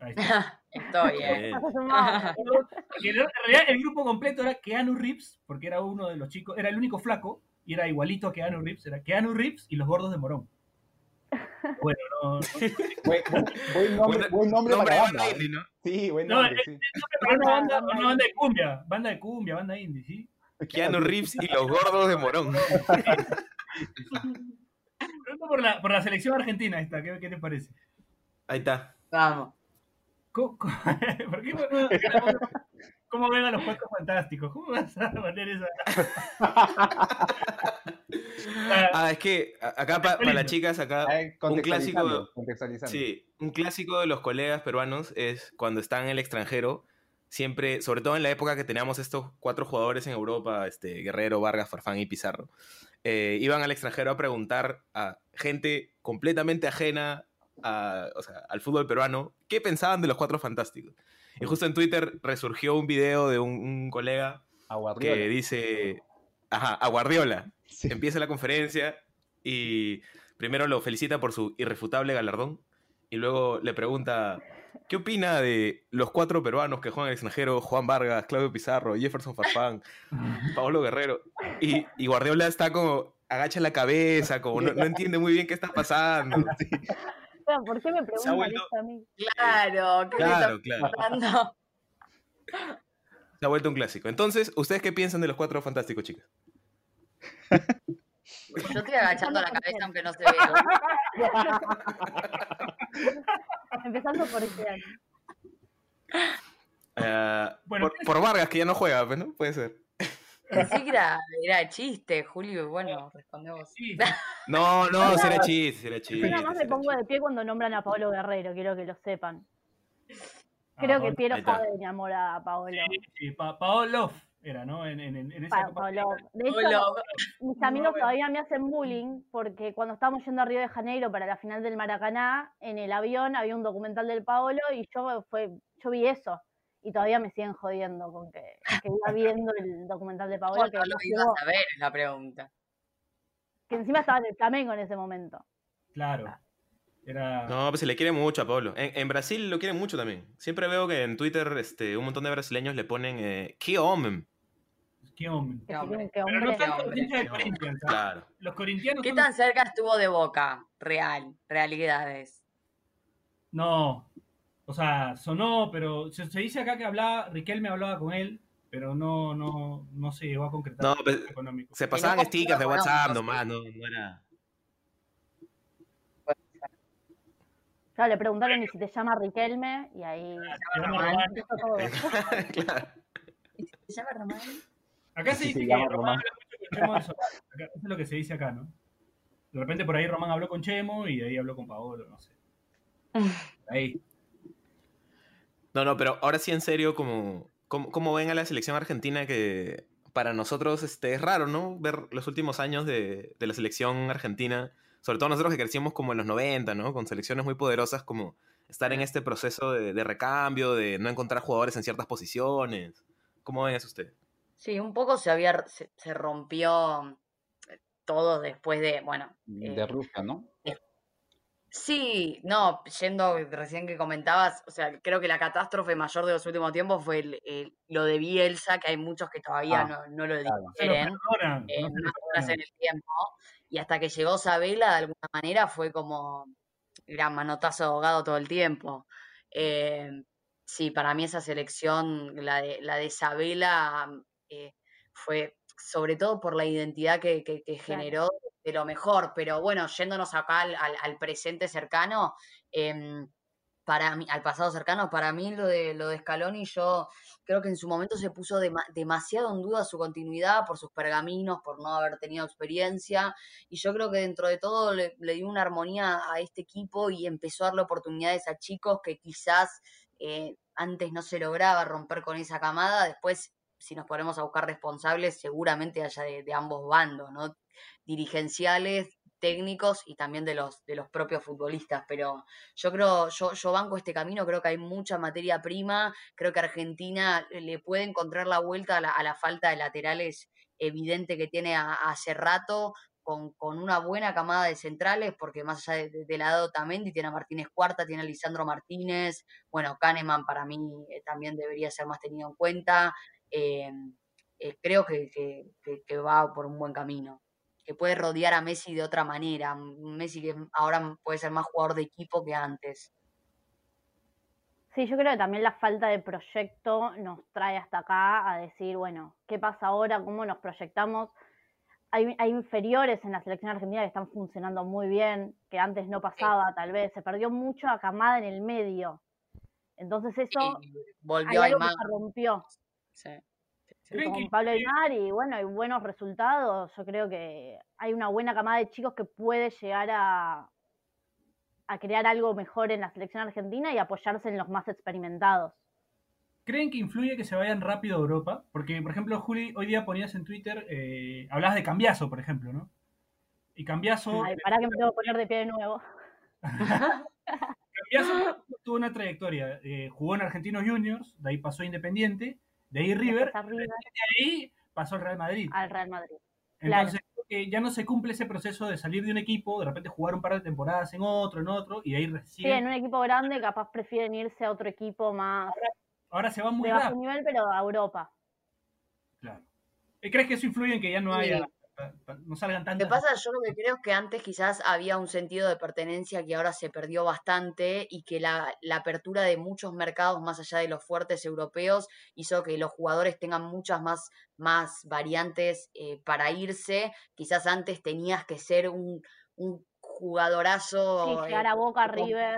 Ahí está. Estoy, eh. En realidad el grupo completo era Keanu Reeves, porque era uno de los chicos, era el único flaco, y era igualito a Keanu Reeves, era Keanu Reeves y los gordos de Morón. Bueno, no, no, Buen, buen- nombre, Buen- nombre Nombre para banda. banda indie, ¿no? Sí, buen No, nombre, eh, sí. pero una banda, una banda de cumbia, banda de cumbia, banda indie, ¿sí? Keanu Reeves y los gordos de Morón. Pregunto por la, por la selección argentina esta, ¿qué, qué te parece? Ahí está. Vamos. ¿Cómo, cómo- por qué no- ¿Cómo ven a los cuatro fantásticos? ¿Cómo vas a poner esa? Ah, es que acá pa- para las chicas, acá ver, un contextualizando, clásico, sí, un clásico de los colegas peruanos es cuando están en el extranjero, siempre, sobre todo en la época que teníamos estos cuatro jugadores en Europa, este, Guerrero, Vargas, Farfán y Pizarro, eh, iban al extranjero a preguntar a gente completamente ajena a- o sea, al fútbol peruano qué pensaban de los cuatro fantásticos. Y justo en Twitter resurgió un video de un, un colega que dice, ajá, a Guardiola. Sí. Empieza la conferencia y primero lo felicita por su irrefutable galardón y luego le pregunta, ¿qué opina de los cuatro peruanos que juegan el extranjero? Juan Vargas, Claudio Pizarro, Jefferson Farfán, Pablo Guerrero. Y, y Guardiola está como, agacha la cabeza, como no, no entiende muy bien qué está pasando. ¿Por qué me preguntan vuelto- esto a mí? Claro, ¿qué Claro, claro. Se ha vuelto un clásico. Entonces, ¿ustedes qué piensan de los cuatro fantásticos, chicas? Yo estoy agachando la cabeza aunque no se vea. Empezando por este año. Eh, Bueno, por, por Vargas, que ya no juega, pues, ¿no? Puede ser. Pensé que era, era chiste, Julio, bueno, respondemos. sí, No, no, será chiste, será Yo chiste. nada más me pongo chiste. de pie cuando nombran a Pablo Guerrero, quiero que lo sepan. Ah, Creo que Paolo- Piero sabe de mi amor a Paolo. Sí, sí, Pa- Paolo era, ¿no? En, en, en esa Pa-. Paolo. De hecho, mis amigos todavía me hacen bullying porque cuando estábamos yendo a Río de Janeiro para la final del Maracaná, en el avión había un documental del Paolo y yo fue, yo vi eso. Y todavía me siguen jodiendo con que, que iba viendo el documental de ¿Cómo que, no lo ibas a ver? Es la pregunta. que encima estaba en el Flamengo en ese momento. Claro. Era. No, pues se le quiere mucho a Pablo. En, en Brasil lo quieren mucho también. Siempre veo que en Twitter este, un montón de brasileños le ponen eh, ¿Qué hombre? Qué hombre. Qué hombre. Pero no hombre. tanto los hombre. hinchas de Corinthians. ¿ah? Claro. Los corintianos. ¿Qué son- tan cerca estuvo de Boca? Real, realidades. No. O sea, sonó, pero se, se dice acá que hablaba, Riquelme hablaba con él, pero no, no, no se llegó a concretar No, el pues, económico. Se pasaban no stickers de WhatsApp no, nomás, no, no era. Claro, le preguntaron y si te llama Riquelme y ahí Se llama Román. empezó todo. claro. ¿Se llama Román? Acá se dice se que Román Román. Eso es lo que se dice acá, ¿no? De repente por ahí Román habló con Chemo y de ahí habló con Paolo, no sé. Ahí. No, no, pero ahora sí en serio, como, como, como ven a la selección argentina que para nosotros este, es raro, ¿no? Ver los últimos años de, de la selección argentina, sobre todo nosotros que crecimos como en los 90, ¿no? Con selecciones muy poderosas, como estar en este proceso de, de recambio, de no encontrar jugadores en ciertas posiciones. ¿Cómo ven eso ustedes? Sí, un poco se había se, se rompió todo después de, bueno, De eh, Rusia, ¿no? Sí, no, yendo recién que comentabas, o sea, creo que la catástrofe mayor de los últimos tiempos fue el- el- lo de Bielsa, que hay muchos que todavía Ah, no, no lo claro. Perdonan. eh, no en el tiempo, y hasta que llegó Sabela, de alguna manera fue como gran manotazo de ahogado todo el tiempo. Eh, sí, para mí esa selección, la de, la de Sabela, eh, fue, sobre todo por la identidad que, que- que Claro. generó de lo mejor. Pero bueno, yéndonos acá al, presente cercano, em, para al pasado cercano, para mí lo de lo de Scaloni, yo creo que en su momento se puso dema- demasiado en duda su continuidad por sus pergaminos, por no haber tenido experiencia, y yo creo que dentro de todo le, le dio una armonía a este equipo y empezó a darle oportunidades a chicos que quizás eh, antes no se lograba romper con esa camada, después si nos ponemos a buscar responsables, seguramente haya de, de ambos bandos, ¿no? Dirigenciales, técnicos y también de los, de los propios futbolistas, pero yo creo, yo, yo banco este camino, creo que hay mucha materia prima, creo que Argentina le puede encontrar la vuelta a la, a la falta de laterales evidente que tiene hace rato, con, con una buena camada de centrales, porque más allá de, de, de lado Tamendi, tiene a Martínez Cuarta, tiene a Lisandro Martínez, bueno, Kahneman para mí eh, también debería ser más tenido en cuenta, eh, eh, creo que va por un buen camino que puede rodear a Messi de otra manera. un Messi que ahora puede ser más jugador de equipo que antes. Sí, yo creo que también la falta de proyecto nos trae hasta acá a decir, bueno, ¿qué pasa ahora? ¿Cómo nos proyectamos? Hay, hay inferiores en la selección argentina que están funcionando muy bien, que antes no pasaba, tal vez. Se perdió mucho a camada en el medio. Entonces eso, Y hay volvió algo que se rompió. Sí. Y ¿Creen con que- Pablo Aymar y bueno, hay buenos resultados. Yo creo que hay una buena camada de chicos que puede llegar a, a crear algo mejor en la selección argentina y apoyarse en los más experimentados. ¿Creen que influye que se vayan rápido a Europa? Porque, por ejemplo, Juli, hoy día ponías en Twitter, eh, hablabas de Cambiazo, por ejemplo, ¿no? Y Cambiazo, Ay, pará que me tengo que poner de pie de nuevo. Cambiazo tuvo una trayectoria. eh, jugó en Argentinos Juniors, de ahí pasó a Independiente, de ahí River, de ahí pasó al Real Madrid. al Real Madrid. claro. Entonces, creo que ya no se cumple ese proceso de salir de un equipo, de repente jugar un par de temporadas en otro, en otro, y de ahí Sí, recién. en un equipo grande capaz prefieren irse a otro equipo más Ahora se va muy de bajo nivel, pero a Europa. Claro. ¿Y ¿Crees que eso influye en que ya no Sí. No salgan que tantas? pasa, yo lo que creo es que antes quizás había un sentido de pertenencia que ahora se perdió bastante y que la, la apertura de muchos mercados más allá de los fuertes europeos hizo que los jugadores tengan muchas más, más variantes eh, para irse. Quizás antes tenías que ser un, jugadorazo. eh, llegar a Boca, River.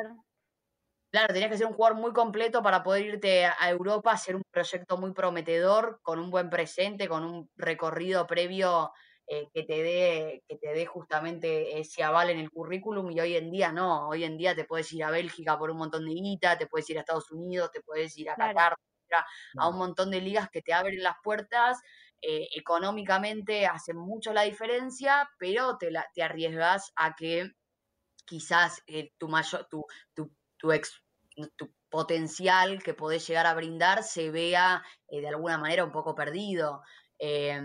Claro, tenías que ser un jugador muy completo para poder irte a a Europa, hacer un proyecto muy prometedor, con un buen presente, con un recorrido previo eh, que te dé, que te dé justamente ese aval en el currículum, y hoy en día no, hoy en día te puedes ir a Bélgica por un montón de guita, te puedes ir a Estados Unidos, te puedes ir a Claro. Qatar, a un montón de ligas que te abren las puertas, eh, económicamente hacen mucho la diferencia, pero te, la, te arriesgas a que quizás eh, tu mayor, tu, tu, tu, ex, tu potencial que podés llegar a brindar se vea eh, de alguna manera un poco perdido. Eh,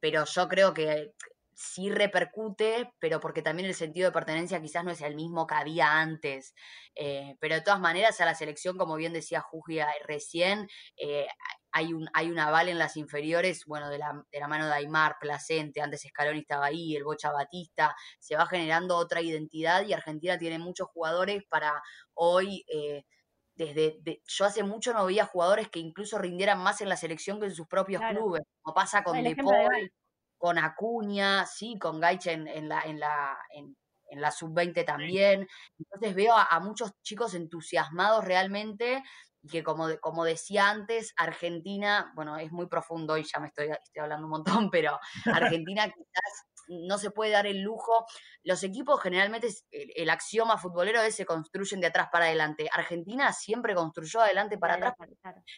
pero yo creo que sí repercute, pero porque también el sentido de pertenencia quizás no es el mismo que había antes. Eh, pero de todas maneras, a la selección, como bien decía Jugia recién, eh, hay un, hay aval en las inferiores, bueno, de la, de la mano de Aymar, Placente, antes Scaloni estaba ahí, el Bocha Batista, se va generando otra identidad y Argentina tiene muchos jugadores para hoy, eh, desde, de- yo hace mucho no veía jugadores que incluso rindieran más en la selección que en sus propios Claro. clubes, como pasa con El De con Acuña, sí, con Gaich en, en la, en la, en, en la sub-20 también. Entonces veo a, a muchos chicos entusiasmados realmente y que como, de- como decía antes, Argentina, bueno, es muy profundo y ya me estoy, estoy hablando un montón, pero Argentina quizás no se puede dar el lujo. Los equipos generalmente, el, el axioma futbolero es se construyen de atrás para adelante. Argentina siempre construyó adelante para atrás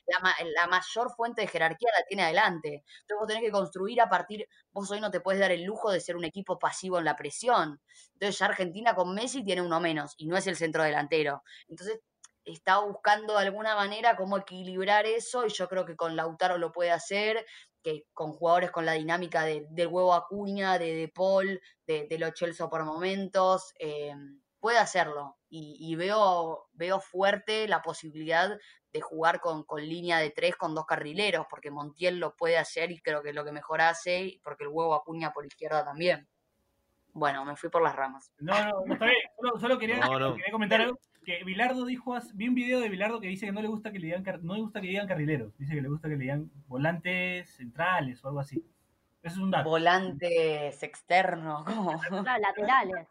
la mayor fuente de jerarquía la tiene adelante. Entonces vos tenés que construir a partir, vos hoy no te puedes dar el lujo de ser un equipo pasivo en la presión. Entonces ya Argentina con Messi tiene uno menos y no es el centro delantero. Entonces está buscando de alguna manera cómo equilibrar eso y yo creo que con Lautaro lo puede hacer, que con jugadores con la dinámica de- del huevo Acuña, de De Paul, de, de Lo Celso por momentos, eh, puede hacerlo. Y, y veo, veo fuerte la posibilidad de jugar con, con línea de tres con dos carrileros, porque Montiel lo puede hacer y creo que es lo que mejor hace, y porque el huevo acuña por izquierda también. Bueno, me fui por las ramas. No, no, no está bien. Solo, solo quería, No, no. quería comentar algo que Bilardo dijo, vi un video de Bilardo que dice que no le gusta que le digan, no le gusta que le digan carrileros, dice que le gusta que le digan volantes centrales o algo así. Eso es un dato. Volantes externos, ¿cómo? No, laterales.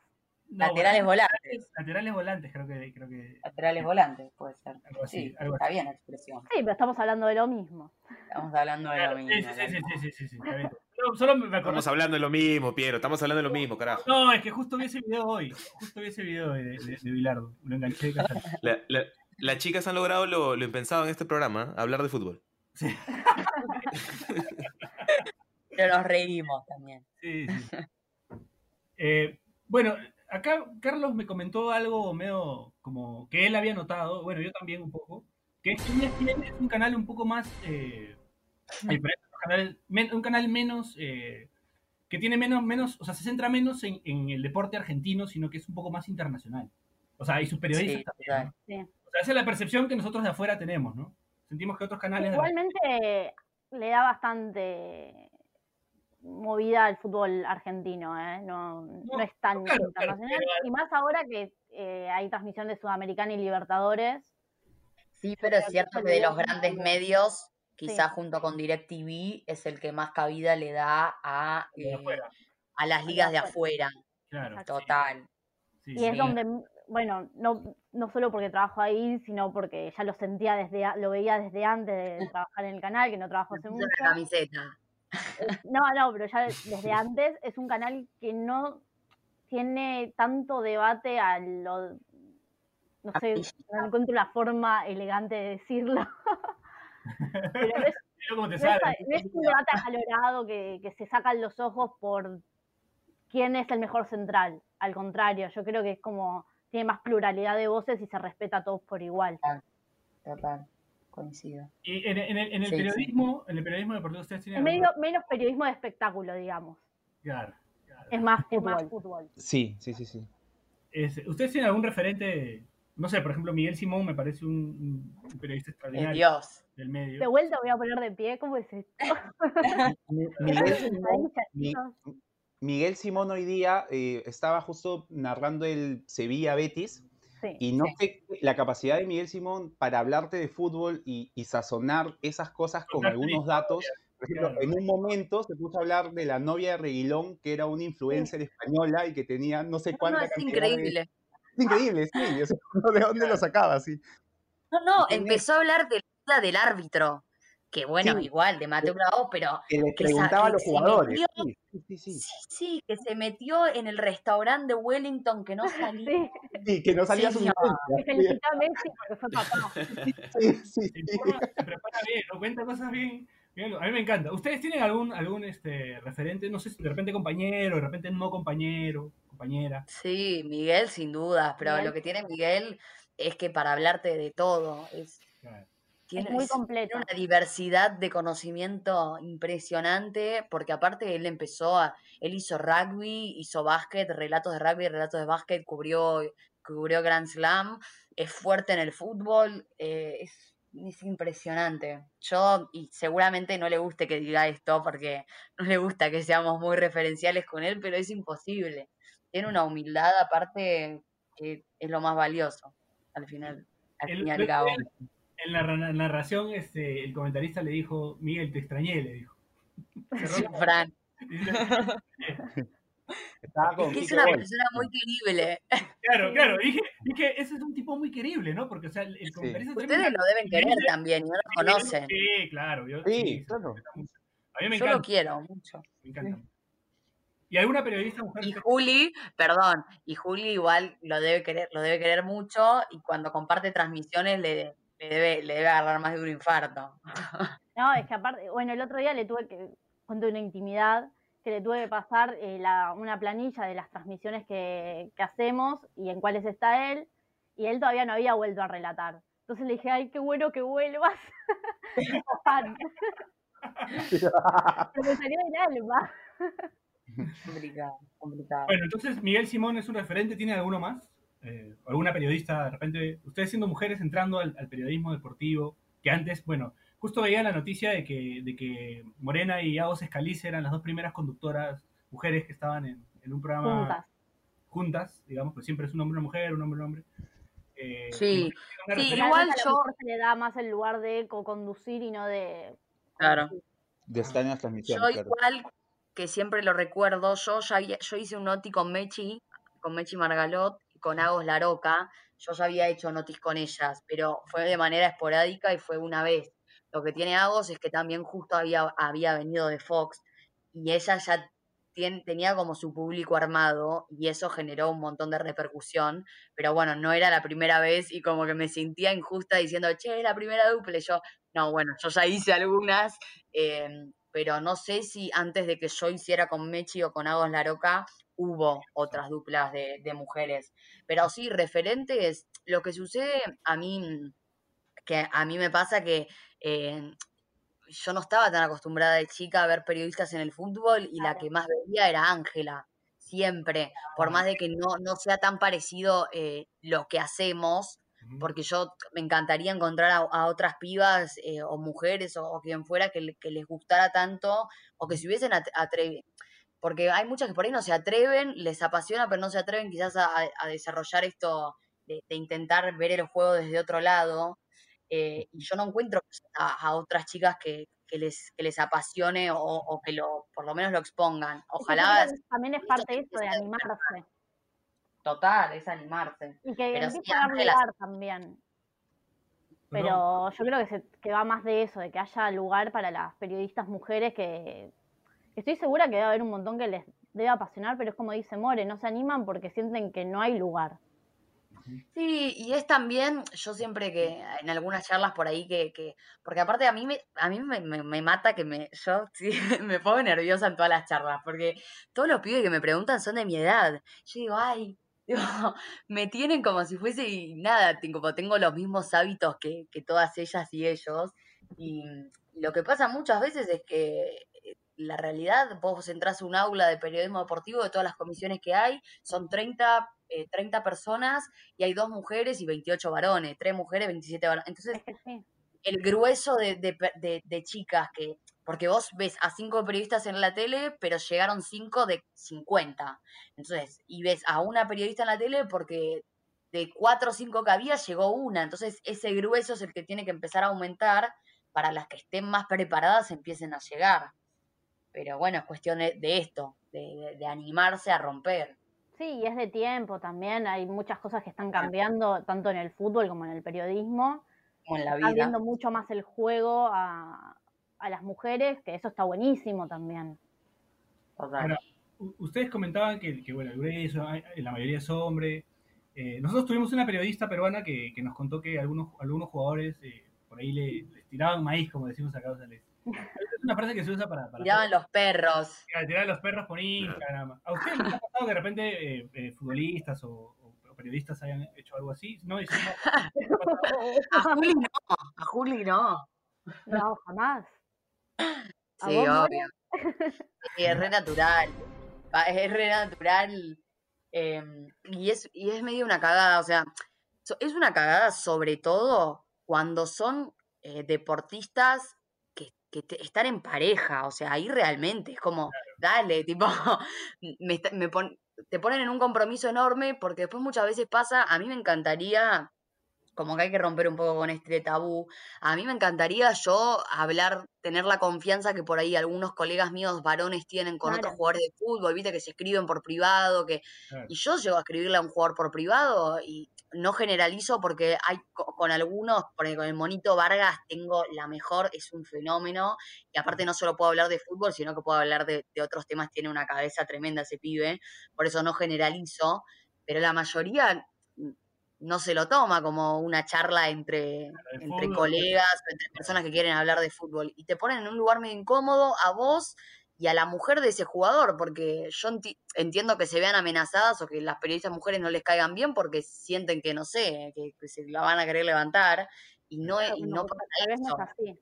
Laterales volantes. Laterales volantes, creo que. Creo que laterales volantes, puede ser. Sí, está bien la expresión. Sí, pero estamos hablando de lo mismo. Estamos hablando de lo ah, mismo. Sí, sí, sí, sí, sí, sí, sí, sí, Solo, solo me acordé. Estamos hablando de lo mismo, Piero. Estamos hablando de lo mismo, carajo. No, es que justo vi ese video hoy. Justo vi ese video de, de, de Bilardo. Lo enganché de casa. La- la- las chicas han logrado lo, lo impensado en este programa, hablar de fútbol. Sí, Pero nos reímos también. sí, sí. Eh, bueno, acá Carlos me comentó algo medio como que él había notado, bueno, yo también un poco, que es un canal un poco más, eh, a diferencia de un canal menos, eh, que tiene menos, menos, o sea, se centra menos en, en el deporte argentino, sino que es un poco más internacional. O sea, y sus periodistas Sí, también, total. ¿no? Sí. O sea, esa es la percepción que nosotros de afuera tenemos, ¿no? Sentimos que otros canales... de la- Igualmente le da bastante movida al fútbol argentino, ¿eh? no, no es tan claro, internacional. claro, Y más ahora que eh, hay transmisión de Sudamericana y Libertadores. Sí, pero es cierto que de los grandes medios, Sí. quizás junto con DirecTV, es el que más cabida le da a, eh, a las ligas de afuera. Claro. Total. sí, Y sí. es donde, bueno, no, no solo porque trabajo ahí, sino porque ya lo sentía desde, lo veía desde antes de trabajar en el canal, que no trabajo hace mucho. la camiseta. No, no, pero ya desde antes es un canal que no tiene tanto debate a lo. No sé, no encuentro la forma elegante de decirlo. Pero no es, no no un debate acalorado que, que se sacan los ojos por quién es el mejor central. Al contrario, yo creo que es como. Tiene más pluralidad de voces y se respeta a todos por igual. Total. Coincido. Y en, en el, en el Sí, sí. periodismo, en el periodismo deportivo ustedes Es tienen medio, menos periodismo de espectáculo, digamos. Claro, claro. Es más fútbol. Sí, sí, sí, sí. Es- ¿Ustedes tienen algún referente? No sé, por ejemplo, Miguel Simón me parece un, periodista extraordinario Dios. del De medio. vuelta voy a poner de pie, ¿cómo es esto? Mi- Miguel Simón, mi-. Miguel Simón hoy día eh, estaba justo narrando el Sevilla Betis Sí. y no Sí. sé la capacidad de Miguel Simón para hablarte de fútbol y, y sazonar esas cosas con algunos datos. Por ejemplo, claro. en un momento se puso a hablar de la novia de Reguilón, que era una influencer española y que tenía no sé cuánta no, es cantidad de- increíble. Increíble, sí. o sea, ¿De dónde lo sacaba? Sí. No, no, empezó a hablar de la del árbitro. Que bueno, Sí. igual, de Mateo Bravo, pero Que le Que preguntaba a los se jugadores. metió- Sí, sí, sí, sí. que se metió en el restaurante de Wellington que no salía. Sí, Sí, que no salía Sí, su felicitó a Messi porque fue papá. Sí, sí, se prepara bien, ¿no? cuenta cosas bien. Bien, A mí me encanta. ¿Ustedes tienen algún, algún este, referente? No sé si de repente compañero, de repente no compañero, compañera. Sí, Miguel sin dudas, pero Miguel. lo que tiene Miguel es que para hablarte de todo, es, Claro. tiene, muy completo. tiene una diversidad de conocimiento impresionante, porque aparte él empezó a, él hizo rugby, hizo básquet, relatos de rugby, relatos de básquet, cubrió, cubrió Grand Slam, es fuerte en el fútbol, eh, es, es impresionante. Yo, y seguramente no le guste que diga esto, porque no le gusta que seamos muy referenciales con él, pero es imposible. Tiene una humildad aparte que es lo más valioso, al final, al El- fin y al cabo. En la ra- narración, este, el comentarista le dijo, Miguel, te extrañé, le dijo. Fran. dice, Estaba con Es que es una Boy. persona muy querible. Claro, claro, dije, dije, ese es un tipo muy querible, ¿no? Porque, o sea, el, comentarista Ustedes lo deben querer también y no lo conocen. Sí, claro. Yo, Sí, sí, claro. A mí me Yo lo encanta, quiero mucho. me encanta. ¿Y alguna periodista mujer? Y Juli, perdón, y Juli igual lo debe querer, lo debe querer mucho y cuando comparte transmisiones le, le debe, le debe agarrar más de un infarto. No, es que aparte, bueno, el otro día le tuve que, cuento una intimidad, que le tuve que pasar eh, la- una planilla de las transmisiones que, que hacemos y en cuáles está él, y él todavía no había vuelto a relatar. Entonces le dije, ay, qué bueno que vuelvas. Pero me salió del alma. Complicado, complicado. Bueno, entonces Miguel Simón es un referente, ¿tiene alguno más? Eh, ¿Alguna periodista, de repente, ustedes siendo mujeres entrando al, al periodismo deportivo, que antes, bueno, justo veía la noticia de que, de que Morena y Agos Escalice eran las dos primeras conductoras mujeres que estaban en, en un programa Juntas. juntas, digamos, pues siempre es un hombre una mujer, un hombre un hombre. Eh, Sí, sí, igual a yo- se le da más el lugar de co-conducir y no de... Claro. De estar en las Yo transmisiones, claro. igual que siempre lo recuerdo, yo ya había- yo hice un noti con Mechi, con Mechi Margalot, y con Agos Laroca, yo ya había hecho notis con ellas, pero fue de manera esporádica y fue una vez. Lo que tiene Agos es que también justo había, había venido de Fox y ella ya tenía como su público armado y eso generó un montón de repercusión, pero bueno, no era la primera vez y como que me sentía injusta diciendo, che, es la primera dupla, yo, no, bueno, yo ya hice algunas, em, pero no sé si antes de que yo hiciera con Mechi o con Agos Laroca hubo otras duplas de mujeres. Pero sí, referentes, lo que sucede a mí, que a mí me pasa que eh, yo no estaba tan acostumbrada de chica a ver periodistas en el fútbol y la que más veía era Ángela, siempre, por más de que no, no sea tan parecido eh, lo que hacemos, porque yo me encantaría encontrar a, a otras pibas eh, o mujeres o, o quien fuera que, le- que les gustara tanto o que se hubiesen atrevido. Porque hay muchas que por ahí no se atreven, les apasiona, pero no se atreven quizás a, a- a desarrollar esto de, de intentar ver el juego desde otro lado. Eh, y yo no encuentro a, a otras chicas que, que les, que les apasione o, o que lo, por lo menos lo expongan. Ojalá, también es parte de eso, de animarse. total, es animarse. Y que Pero sí, empiece a lugar también. Pero yo creo que, se, que va más de eso, de que haya lugar para las periodistas mujeres que, que estoy segura que debe haber un montón que les debe apasionar, pero es como dice More, no se animan porque sienten que no hay lugar. Sí, y es también, yo siempre que en algunas charlas por ahí que, que porque aparte a mí me, a mí me, me- mata que me, yo sí, me pongo nerviosa en todas las charlas, porque todos los pibes que me preguntan son de mi edad. Yo digo, ay, digo, me tienen como si fuese y nada, como tengo los mismos hábitos que, que todas ellas y ellos. Y lo que pasa muchas veces es que eh, la realidad, vos entras a un aula de periodismo deportivo de todas las comisiones que hay, son 30, eh, 30 personas y hay dos mujeres y 28 varones, tres mujeres, 27 varones. Entonces, el grueso de, de de- de chicas que, porque vos ves a cinco periodistas en la tele, pero llegaron cinco de 50. Entonces, y ves a una periodista en la tele porque de cuatro o cinco que había llegó una. Entonces, ese grueso es el que tiene que empezar a aumentar para las que estén más preparadas empiecen a llegar. Pero bueno, es cuestión de, de esto, de, de- de animarse a romper. Sí, y es de tiempo también, hay muchas cosas que están cambiando, tanto en el fútbol como en el periodismo. Como en la Está vida. viendo mucho más el juego a, a las mujeres, que eso está buenísimo también. Bueno, ustedes comentaban que, que, bueno, el grueso, la mayoría es hombre. Eh, nosotros tuvimos una periodista peruana que, que nos contó que algunos, algunos jugadores eh, por ahí le, les tiraban maíz, como decimos acá. O sea, les- es una frase que se usa para, para Tiraban los perros. a los perros por Instagram. ¿A ustedes les ha pasado que de repente eh, eh, futbolistas o, o- o periodistas hayan hecho algo así? No, es- no, A Juli no, a Juli no. No, jamás. ¿A Sí, obvio. Sí, es re natural. Es re natural. eh, y, es, y es medio una cagada. O sea, es una cagada sobre todo cuando son eh, deportistas que, te- están en pareja. O sea, ahí realmente es como, dale, tipo, me pon- te ponen en un compromiso enorme porque después muchas veces pasa, a mí me encantaría como que hay que romper un poco con este tabú. A mí me encantaría yo hablar, tener la confianza que por ahí algunos colegas míos varones tienen con otros jugadores de fútbol, viste, que se escriben por privado, que Claro. y yo llego a escribirle a un jugador por privado y no generalizo porque hay co- con algunos, porque con el monito Vargas tengo la mejor, es un fenómeno, y aparte no solo puedo hablar de fútbol, sino que puedo hablar de, de otros temas, tiene una cabeza tremenda ese pibe, por eso no generalizo, pero la mayoría no se lo toma como una charla entre, entre fútbol. colegas, o entre personas que quieren hablar de fútbol, y te ponen en un lugar medio incómodo a vos y a la mujer de ese jugador, porque yo enti- entiendo que se vean amenazadas o que las periodistas mujeres no les caigan bien porque sienten que, no sé, que, que se la van a querer levantar, y no, Claro, y no pasa no es así.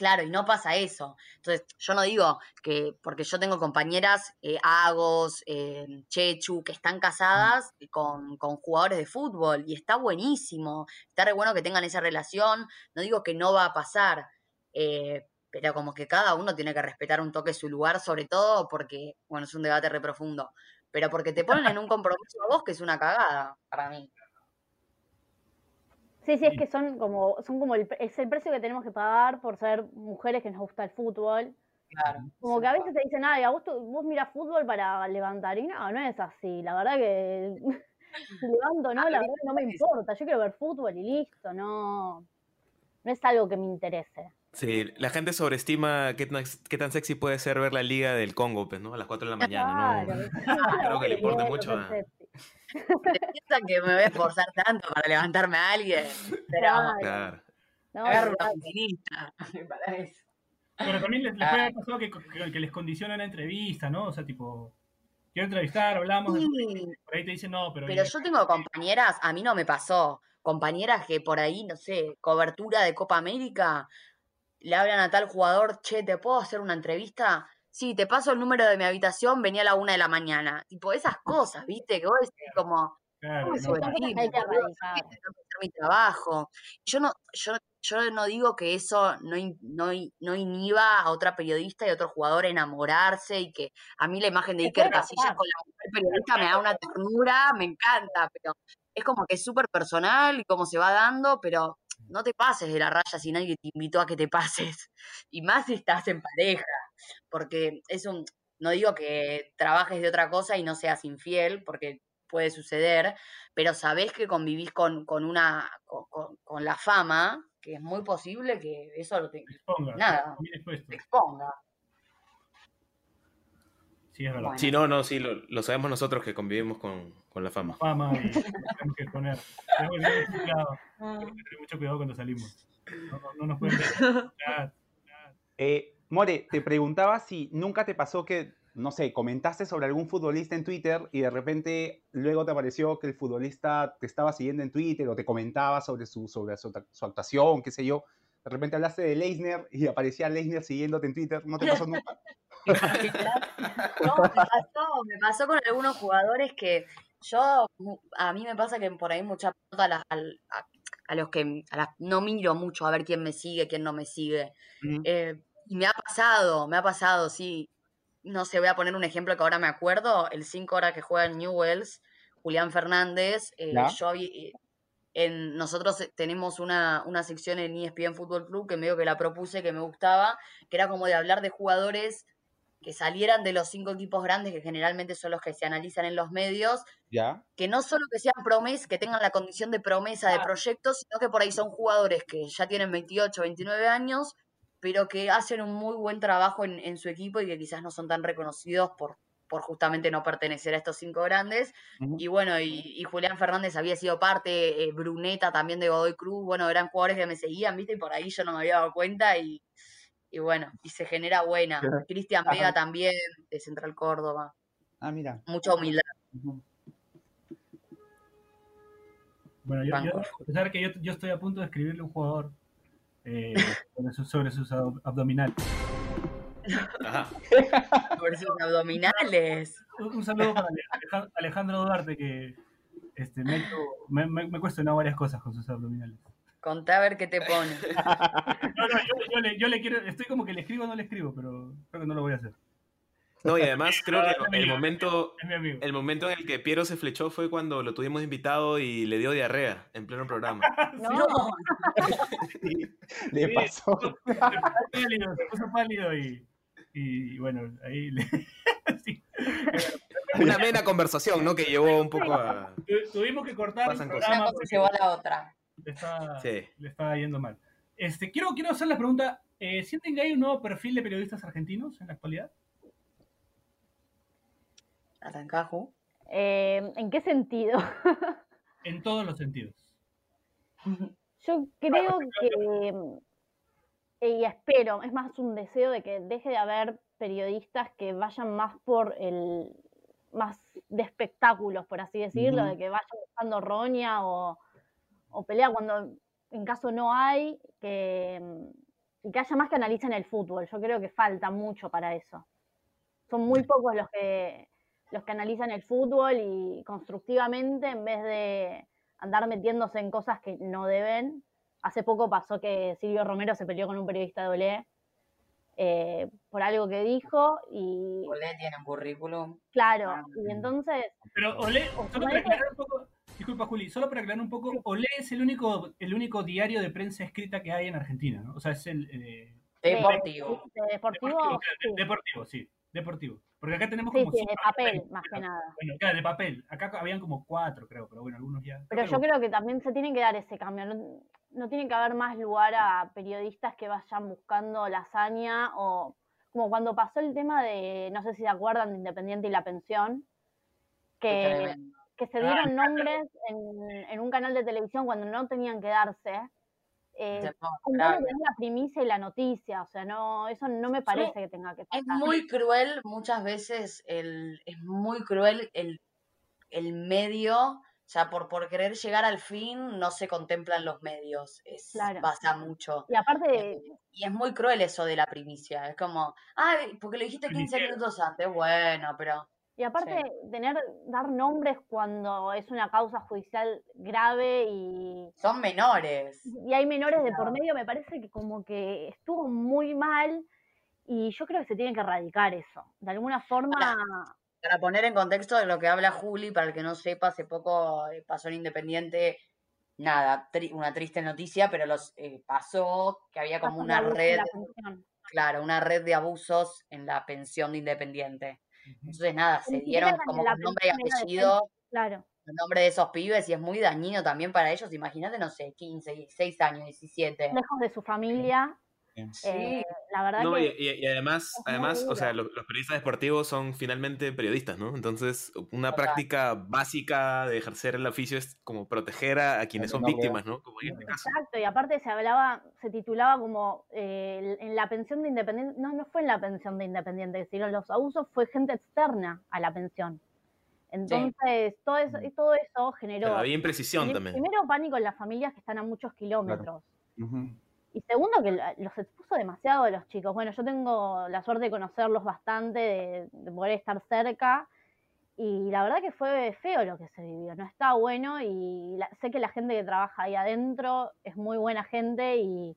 Claro, y no pasa eso. Entonces, yo no digo que, porque yo tengo compañeras, eh, Agos, eh, Chechu, que están casadas con, con jugadores de fútbol, y está buenísimo, está re bueno que tengan esa relación, no digo que no va a pasar, eh, pero como que cada uno tiene que respetar un toque su lugar, sobre todo porque, bueno, es un debate re profundo, pero porque te ponen en un compromiso a vos que es una cagada para mí. Sí, sí, es que son como, son como el, es el precio que tenemos que pagar por ser mujeres que nos gusta el fútbol. Claro. Como que a veces te dicen, ay, a vos, vos mirás fútbol para levantar. Y no, no es así. La verdad que si levanto o no, la verdad no me importa. Yo quiero ver fútbol y listo. No, no es algo que me interese. Sí, la gente sobreestima qué tan, qué tan sexy puede ser ver la Liga del Congo, pues, ¿no? A las 4 de la mañana, Claro, ¿no? creo que le importa mucho lo a- sexy. ¿Te piensan que me voy a esforzar tanto para levantarme a alguien? Pero Claro. Claro. No, feminista para eso. Pero también les, les puede haber pasado que, que- que les condiciona la entrevista, ¿no? O sea, tipo, quiero entrevistar, hablamos, de- Sí, por ahí te dicen no, pero... pero yo tengo compañeras, a mí no me pasó, compañeras que por ahí, no sé, cobertura de Copa América, le hablan a tal jugador, che, ¿te puedo hacer una entrevista? Sí, te paso el número de mi habitación, venía a la una de la mañana. Tipo, esas cosas, ¿viste? Que vos decís como, Claro, ¿cómo no, hacer mi trabajo. Yo no, yo, yo no digo que eso no, no, no inhiba a otra periodista y a otro jugador a enamorarse y que a mí la imagen de Iker Casillas con la mujer periodista me da una ternura, me encanta, pero es como que es súper personal y cómo se va dando, pero no te pases de la raya si nadie te invitó a que te pases. Y más si estás en pareja, porque es un, no digo que trabajes de otra cosa y no seas infiel, porque puede suceder, pero sabés que convivís con, con una, con, con- con la fama, que es muy posible que eso lo te, te exponga, Nada. te exponga. Sí, es verdad. Bueno. Sí, no, no, sí, lo, lo sabemos nosotros que convivimos con, con la fama. Fama y tenemos que exponer. Tenemos que tener mucho cuidado, tenemos que tener mucho cuidado cuando salimos. No, no- no nos pueden ver. Nada, nada. Eh, More, te preguntaba si nunca te pasó que, no sé, comentaste sobre algún futbolista en Twitter y de repente luego te apareció que el futbolista te estaba siguiendo en Twitter o te comentaba sobre su, sobre su, su actuación, qué sé yo. De repente hablaste de Leisner y aparecía Leisner siguiéndote en Twitter. ¿No te pasó nunca? No, me pasó, me pasó con algunos jugadores que yo, a mí me pasa que por ahí mucha pelota a, a- a los que a las- no miro mucho a ver quién me sigue, quién no me sigue. Eh, y me ha pasado, me ha pasado, sí. No sé, voy a poner un ejemplo que ahora me acuerdo. El 5 horas que juega en Newells, Julián Fernández. eh, yo eh, en, nosotros eh, tenemos una, una sección en ESPN Fútbol Club que medio que la propuse, que me gustaba, que era como de hablar de jugadores que salieran de los cinco equipos grandes, que generalmente son los que se analizan en los medios, ¿Ya? que no solo que sean promesas, que tengan la condición de promesa de proyectos, sino que por ahí son jugadores que ya tienen 28, 29 años, pero que hacen un muy buen trabajo en, en su equipo y que quizás no son tan reconocidos por, por justamente no pertenecer a estos cinco grandes. Y bueno, y, y Julián Fernández había sido parte, eh, Bruneta también de Godoy Cruz, bueno, eran jugadores que me seguían, ¿viste? Y por ahí yo no me había dado cuenta y, y bueno, y se genera buena. Cristian Ajá. Vega también, de Central Córdoba. Ah, mira. Mucha humildad. Bueno, yo, yo confesar que yo, yo estoy a punto de escribirle a un jugador eh, sobre, sus, sobre sus ab- abdominales. Ajá. Por sus abdominales. Un, un saludo para Aleja- Alejandro Duarte, que este, me, me, me, varias cosas con sus abdominales. Contá a ver qué te pone. No, no, yo, yo le, yo le quiero, estoy como que le escribo o no le escribo, pero creo que no lo voy a hacer. No, y además creo Ah, que el momento, el momento en el que Piero se flechó fue cuando lo tuvimos invitado y le dio diarrea en pleno programa. No, Sí, le pasó. Se puso pálido, se puso pálido y, y bueno, ahí le, sí. Una amena conversación, ¿no? Que llevó un poco a... Tu- tuvimos que cortar el Pasan cosas. programa Una cosa llevó a la otra. le estaba, Sí. le estaba yendo mal. Este, quiero, quiero hacer la pregunta, eh, ¿sienten que hay un nuevo perfil de periodistas argentinos en la actualidad? Atancaju. eh, ¿en qué sentido? En todos los sentidos. Yo creo que, eh, y espero, es más un deseo de que deje de haber periodistas que vayan más por el, más de espectáculos, por así decirlo, de que vayan buscando roña o, o pelea cuando en caso no hay, que, y que haya más que analicen el fútbol. Yo creo que falta mucho para eso. Son muy pocos los que, los que analizan el fútbol y constructivamente en vez de andar metiéndose en cosas que no deben. Hace poco pasó que Silvio Romero se peleó con un periodista de Olé eh, por algo que dijo y Olé tiene un currículum. claro, Ah, y entonces Pero Olé, solo para aclarar un poco, disculpa Juli, solo para aclarar un poco, Olé es el único, el único diario de prensa escrita que hay en Argentina, ¿no? O sea, es el, eh, Deportivo. De, de deportivo, Deportivo, sí. deportivo, sí, deportivo. Porque acá tenemos como sí, cinco de papel, más que nada. Bueno, claro, de papel. Acá habían como cuatro, creo, pero bueno, algunos ya. Pero yo creo que también se tiene que dar ese cambio. No, no tiene que haber más lugar a periodistas que vayan buscando la hazaña o como cuando pasó el tema de, no sé si se acuerdan, de Independiente y la pensión, que, que se dieron nombres en, en un canal de televisión cuando no tenían que darse. Eh, Demostrable. tener la primicia y la noticia, o sea, no, eso no me parece que tenga que Es pasar. muy cruel, muchas veces el, es muy cruel el, el medio, o sea, por, por querer llegar al fin no se contemplan los medios, es, Claro. pasa mucho. Y aparte, Eh, Y es muy cruel eso de la primicia, es como, ay, porque lo dijiste 15 Primiciero. minutos antes, bueno, pero Y aparte, tener, dar nombres cuando es una causa judicial grave y, son menores. y hay menores de por medio, me parece que como que estuvo muy mal y yo creo que se tiene que erradicar eso. De alguna forma, Para poner en contexto de lo que habla Juli, para el que no sepa, hace poco eh, pasó en Independiente, nada, tri- una triste noticia, pero los eh, pasó que había como pasó una red, claro, una red de abusos en la pensión de Independiente. Entonces, nada, se dieron como la nombre y apellido, Claro. el nombre de esos pibes, y es muy dañino también para ellos. Imagínate, no sé, 15, 16 años, 17. Lejos de su familia. Sí, eh, la verdad No, y, que y- y además, además, o sea, los, periodistas deportivos son finalmente periodistas, ¿no? Entonces, una Total. práctica básica de ejercer el oficio es como proteger a, a quienes son víctimas, ¿no? Como en este caso. Exacto, y aparte se hablaba, se titulaba como eh, en la pensión de Independiente, no, no fue en la pensión de Independiente, sino los abusos fue gente externa a la pensión. Entonces, todo eso, Mm. todo eso generó Pero había imprecisión también. primero pánico en las familias que están a muchos kilómetros. Ujú. Y segundo, que los expuso demasiado a los chicos. Bueno, yo tengo la suerte de conocerlos bastante, de, de poder estar cerca. Y la verdad que fue feo lo que se vivió. No está bueno y la- sé que la gente que trabaja ahí adentro es muy buena gente y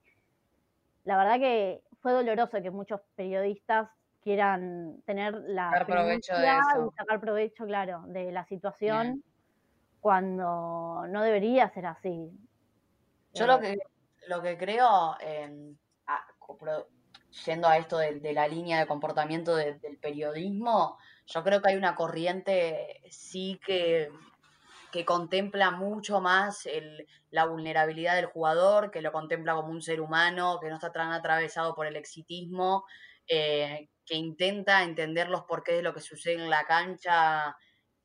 la verdad que fue doloroso que muchos periodistas quieran tener la Sacar provecho de eso. y sacar provecho, claro, de la situación cuando no debería ser así. Yo Eh, lo que, lo que creo, pro- yendo a esto de, la línea de comportamiento de- del periodismo, yo creo que hay una corriente sí que, que contempla mucho más la vulnerabilidad del jugador, que lo contempla como un ser humano, que no está tan atravesado por el exitismo, eh, que intenta entender los porqués de lo que sucede en la cancha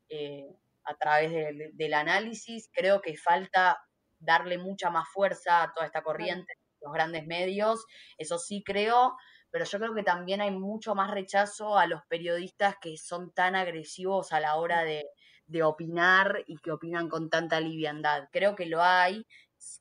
eh, a través del análisis. Creo que falta darle mucha más fuerza a toda esta corriente, los grandes medios, eso sí creo, pero yo creo que también hay mucho más rechazo a los periodistas que son tan agresivos a la hora de, de opinar y que opinan con tanta liviandad. Creo que lo hay,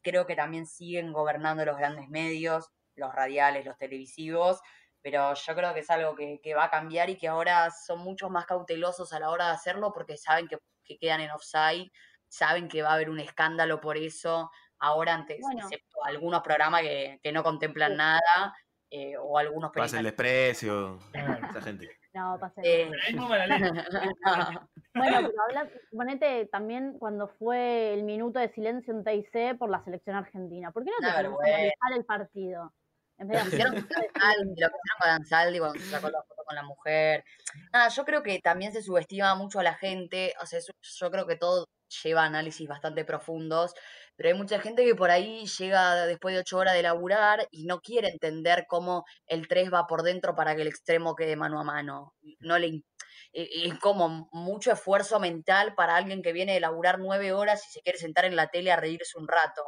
creo que también siguen gobernando los grandes medios, los radiales, los televisivos, pero yo creo que es algo que, que va a cambiar y que ahora son mucho más cautelosos a la hora de hacerlo porque saben que, que quedan en offside, saben que va a haber un escándalo por eso. Ahora antes, Bueno. excepto algunos programas que, que no contemplan Sí. nada, eh, o algunos Pasa el periodistas. desprecio, Claro. esa gente. No, pasa Eh. Bueno, pero habla, ponete también cuando fue el minuto de silencio en TIC por la selección argentina. ¿Por qué no te analizar el partido? En vez Lo de que hicieron hacer- con Ansaldi, lo que hicieron con Ansaldi cuando se sacó la foto con la mujer. Nada, yo creo que también se subestima mucho a la gente. O sea, eso- yo creo que todo lleva análisis bastante profundos, pero hay mucha gente que por ahí llega después de ocho horas de laburar y no quiere entender cómo el 3 va por dentro para que el extremo quede mano a mano. No le in- eh, es como mucho esfuerzo mental para alguien que viene de laburar nueve horas y se quiere sentar en la tele a reírse un rato.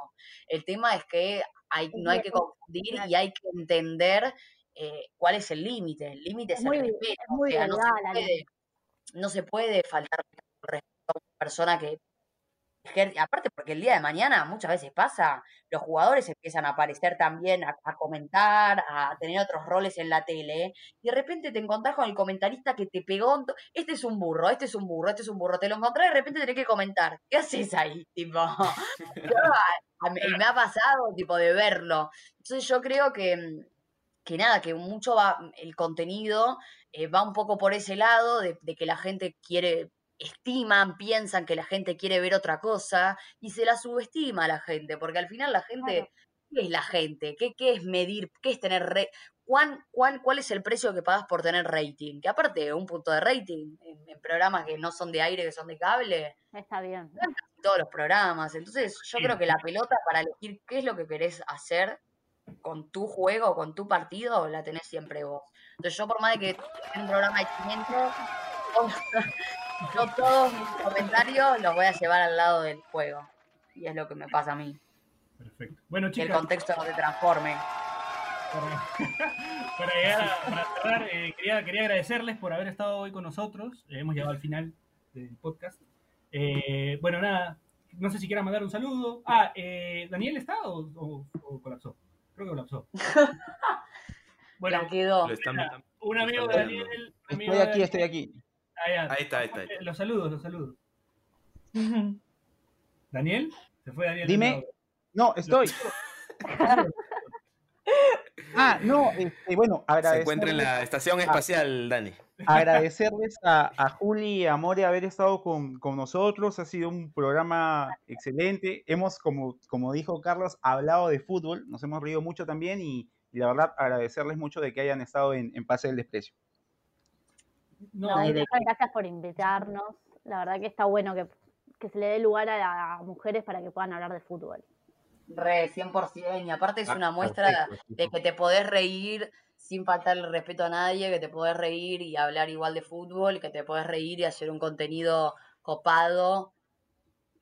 El tema es que hay, no hay que confundir y hay que entender eh, cuál es el límite. El límite es, Es muy- el respeto. es muy o sea, no se, puede, no se puede faltar el respeto a una persona que aparte porque el día de mañana muchas veces pasa, los jugadores empiezan a aparecer también, a, comentar, a tener otros roles en la tele, y de repente te encontrás con el comentarista que te pegó, este es un burro, este es un burro, este es un burro, te lo encontrás y de repente tenés que comentar, ¿qué haces ahí? Tipo, y me ha pasado, tipo, de verlo. Entonces yo creo que, mm, que nada, que mucho va, el contenido eh, va un poco por ese lado, de que la gente quiere, estiman, piensan que la gente quiere ver otra cosa, y se la subestima a la gente, porque al final la gente, Claro. ¿qué es la gente? ¿Qué, qué es medir? ¿Qué es tener re- cuán, cuán, cuál es el precio que pagas por tener rating. Que aparte, un punto de rating en, en programas que no son de aire, que son de cable, Está bien. en todos los programas. Entonces, yo Sí. creo que la pelota para elegir qué es lo que querés hacer con tu juego, con tu partido, la tenés siempre vos. Entonces, yo por más de que tenga un programa de 500, yo todos mis comentarios los voy a llevar al lado del juego. Y es lo que me pasa a mí. Perfecto. Bueno, Que el contexto no te transforme. para, para llegar a- para cerrar, eh, quería, quería agradecerles por haber estado hoy con nosotros. Eh, hemos llegado al final del podcast. Eh, bueno, nada, no sé si quieran mandar un saludo. Ah, eh, ¿Daniel está o, o- o colapsó? Creo que colapsó. Bueno, quedó. Un amigo de Daniel. amigo Estoy aquí, estoy aquí. Ah. Ahí está, ahí está. ahí está. Los saludos, los saludos. ¿Daniel? Se fue Daniel. Dime. No, estoy. Ah, no, este, bueno, Se encuentra en la estación espacial, Dani. agradecerles a, a Juli y a More haber estado con, con nosotros. Ha sido un programa excelente. Hemos, como, como dijo Carlos, hablado de fútbol. Nos hemos reído mucho también y, y la verdad agradecerles mucho de que hayan estado en, en Pase del Desprecio. No, No, Ay, de muchas gracias por invitarnos. La verdad que está bueno que, que se le dé lugar a, a mujeres para que puedan hablar de fútbol. Re, 100%. Y aparte es Ah, una muestra perfecto, de que te podés reír sin faltarle respeto a nadie, que te podés reír y hablar igual de fútbol, que te podés reír y hacer un contenido copado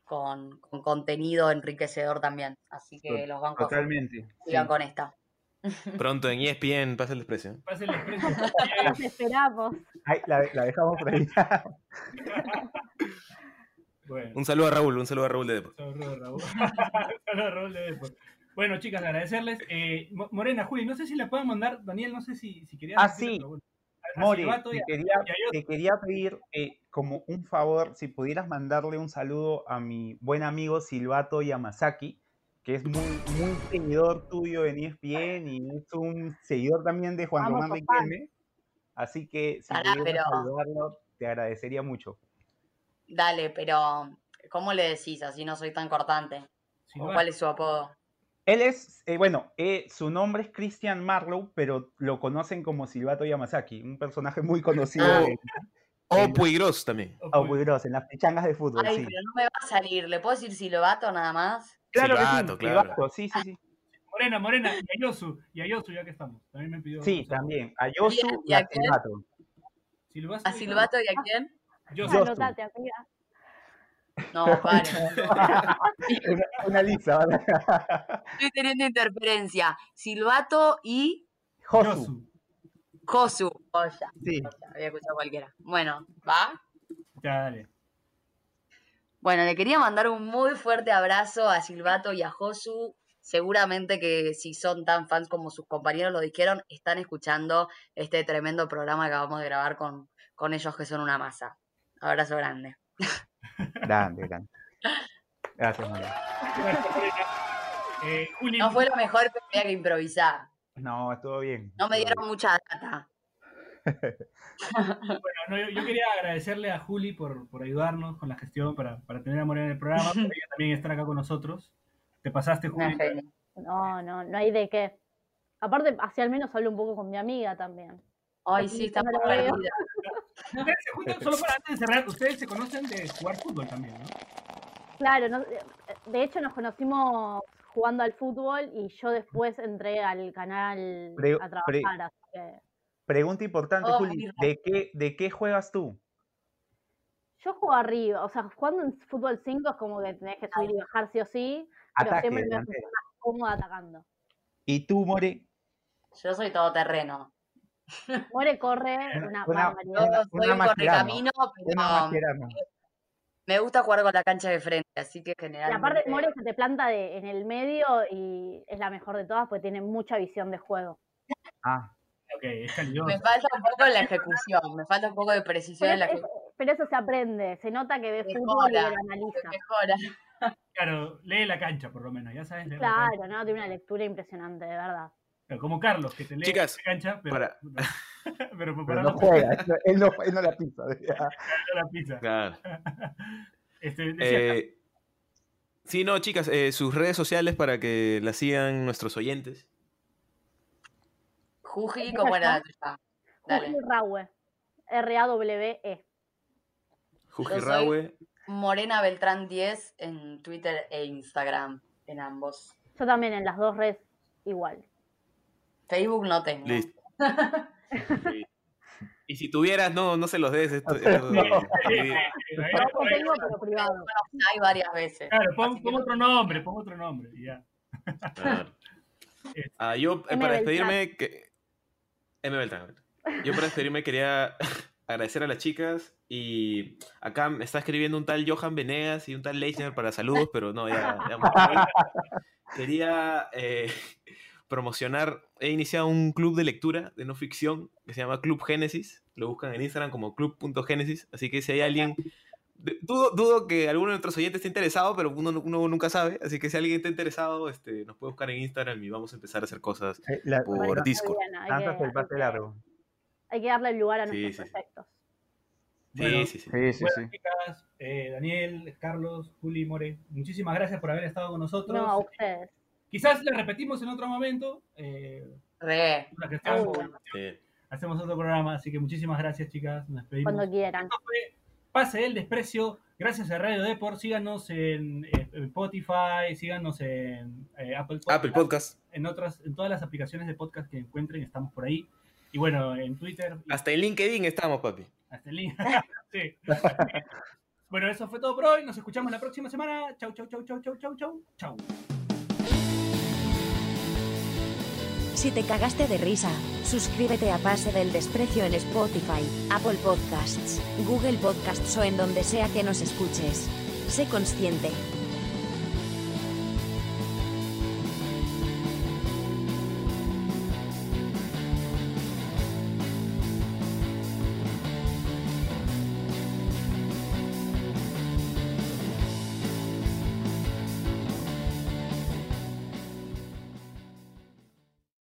con, con contenido enriquecedor también. Así que los bancos Totalmente. sigan sí. con esta. Pronto en ESPN pasa el desprecio. Pásenle el esperamos. La, la dejamos por ahí. Bueno. Un saludo a Raúl, un saludo a Raúl de Depor. Saludos, Raúl. Saludos, Raúl de Depor. Bueno, chicas, agradecerles. Eh, Mo- Morena, Juli, no sé si le pueden mandar, Daniel, no sé si, si querías. Ah, sí. A- a y te a- quería, a te quería pedir eh, como un favor, si pudieras mandarle un saludo a mi buen amigo Silvato Yamazaki, que es muy, muy seguidor tuyo en ESPN y es un seguidor también de Juan Vamos, Román. Riquelme. Así que si pudieras pero- saludarlo, te agradecería mucho. Dale, pero ¿cómo le decís? Así no soy tan cortante. ¿O Silvato. cuál es su apodo? Él es, eh, bueno, eh, su nombre es Christian Marlowe, pero lo conocen como Silvato Yamazaki, un personaje muy conocido Ah. en, O Puigros también. O grosso, en las pichangas de fútbol. Ay, sí. pero no me va a salir. ¿Le puedo decir Silvato nada más? Claro que sí, Silvato, claro. Silvato, sí, sí, sí. Morena, Morena, y a Yosu, y a Yosu, ya que estamos. También me pidió. Sí, también. A Yosu Bien, y ¿y a? Silvato. Silvato ¿A Silvato y a quién? Anotate, amiga. No, vale. una, una lista, ¿vale? Estoy teniendo interferencia. Silvato y Josu. Josu. Oh, ya, Sí. ya, había escuchado cualquiera. Bueno, ¿va? Ya, dale. Bueno, le quería mandar un muy fuerte abrazo a Silvato y a Josu. Seguramente que si son tan fans como sus compañeros lo dijeron, están escuchando este tremendo programa que acabamos de grabar con, con ellos que son una masa. Abrazo grande. Grande, grande. Gracias, María. Eh, Juli, No fue lo mejor que había que improvisar. No, estuvo bien. No me dieron mucha data. Bueno, no, yo, yo quería agradecerle a Juli por, por ayudarnos con la gestión para, para tener a Morena en el programa, pero ella también estar acá con nosotros. Te pasaste, Juli. No, no, no hay de qué. Aparte, así al menos hablo un poco con mi amiga también. Ay, sí, está muy perdida. Ustedes se juntan, solo para antes de cerrar, ustedes se conocen de jugar fútbol también, ¿no? Claro, no- de hecho nos conocimos jugando al fútbol y yo después entré al canal Pre- a pre- trabajar, así que Pregunta importante, Oh, Juli. ¿De qué, ¿De qué juegas tú? yo juego arriba, o sea, jugando en fútbol 5 es como que tenés que subir y bajar sí o sí, pero siempre me siento más cómoda atacando. ¿Y tú, More? Yo soy todoterreno. More corre Una- una, una- barbaridad. Yo Una- soy una correcamino, Una pero. Me gusta jugar con la cancha de frente, así que Y generalmente... aparte, More se te planta de, en el medio y es la mejor de todas porque tiene mucha visión de juego. Ah, Ok, es calidoso. Me falta un poco la ejecución, me falta un poco de precisión Pero, en la es- ejecución. pero eso se aprende, se nota que ve fútbol y lo analiza. Mejora. Claro, lee la cancha por lo menos, ya sabes leer. Claro, ¿no? Tiene una lectura impresionante, de verdad. Como Carlos, que te lee Chicas, la cancha, pero, para- pero, pero para no no juega. Él no, él no, él no la pisa. la pizza. Claro. Este, decía, Eh, sí, no, chicas, eh, sus redes sociales para que las sigan nuestros oyentes. Juji, ¿cómo era. Juji Rawe. R-A-W-E. Jujirahue. Morena Beltrán 10 en Twitter e Instagram, en ambos. Yo también en las dos redes igual. Facebook no tengo. Listo. Sí. Y si tuvieras, no, no se los des. Esto, No ahí- tengo, pero privado. Hay varias veces. Claro, pon, no- otro nombre, pon otro nombre. y ya. Claro. Ah, yo, eh, M. para despedirme, que... M. Beltrán. Yo para despedirme quería agradecer a las chicas y acá me está escribiendo un tal Johan Venegas y un tal Leisner para saludos, pero no, ya... ya- quería eh, promocionar, he iniciado un club de lectura de no ficción que se llama Club Génesis, lo buscan en Instagram como club.génesis, así que si hay alguien... Dudo, dudo que alguno de nuestros oyentes esté interesado, pero uno, uno nunca sabe. Así que si alguien está interesado, este, nos puede buscar en Instagram y vamos a empezar a hacer cosas Eh, la- por Bueno, Discord. bien, hay que- el pase hay que- largo. Hay que darle lugar a Sí, nuestros sí, sí. proyectos. Sí, Bueno, sí, sí. chicas, eh, Daniel, Carlos, Juli, More, muchísimas gracias por haber estado con nosotros. No, a ustedes. Quizás le repetimos en otro momento. Eh, Re. ahora que estamos, Seguro. Sí. hacemos otro programa, así que muchísimas gracias, chicas. Nos despedimos. Cuando quieran. Esto fue Pase del Desprecio. Gracias a Radio Deport. Síganos en, eh, en Spotify, síganos en eh, Apple Podcast, Apple Podcast. en otras, en todas las aplicaciones de podcast que encuentren, estamos por ahí. Y bueno, en Twitter, Hasta en LinkedIn estamos, papi. hasta el link. Sí. Bueno, eso fue todo por hoy. Nos escuchamos la próxima semana. Chau, chau, chau, chau, chau, chau, chau. Chau. Si te cagaste de risa, suscríbete a Pase del Desprecio en Spotify, Apple Podcasts, Google Podcasts o en donde sea que nos escuches. Sé consciente,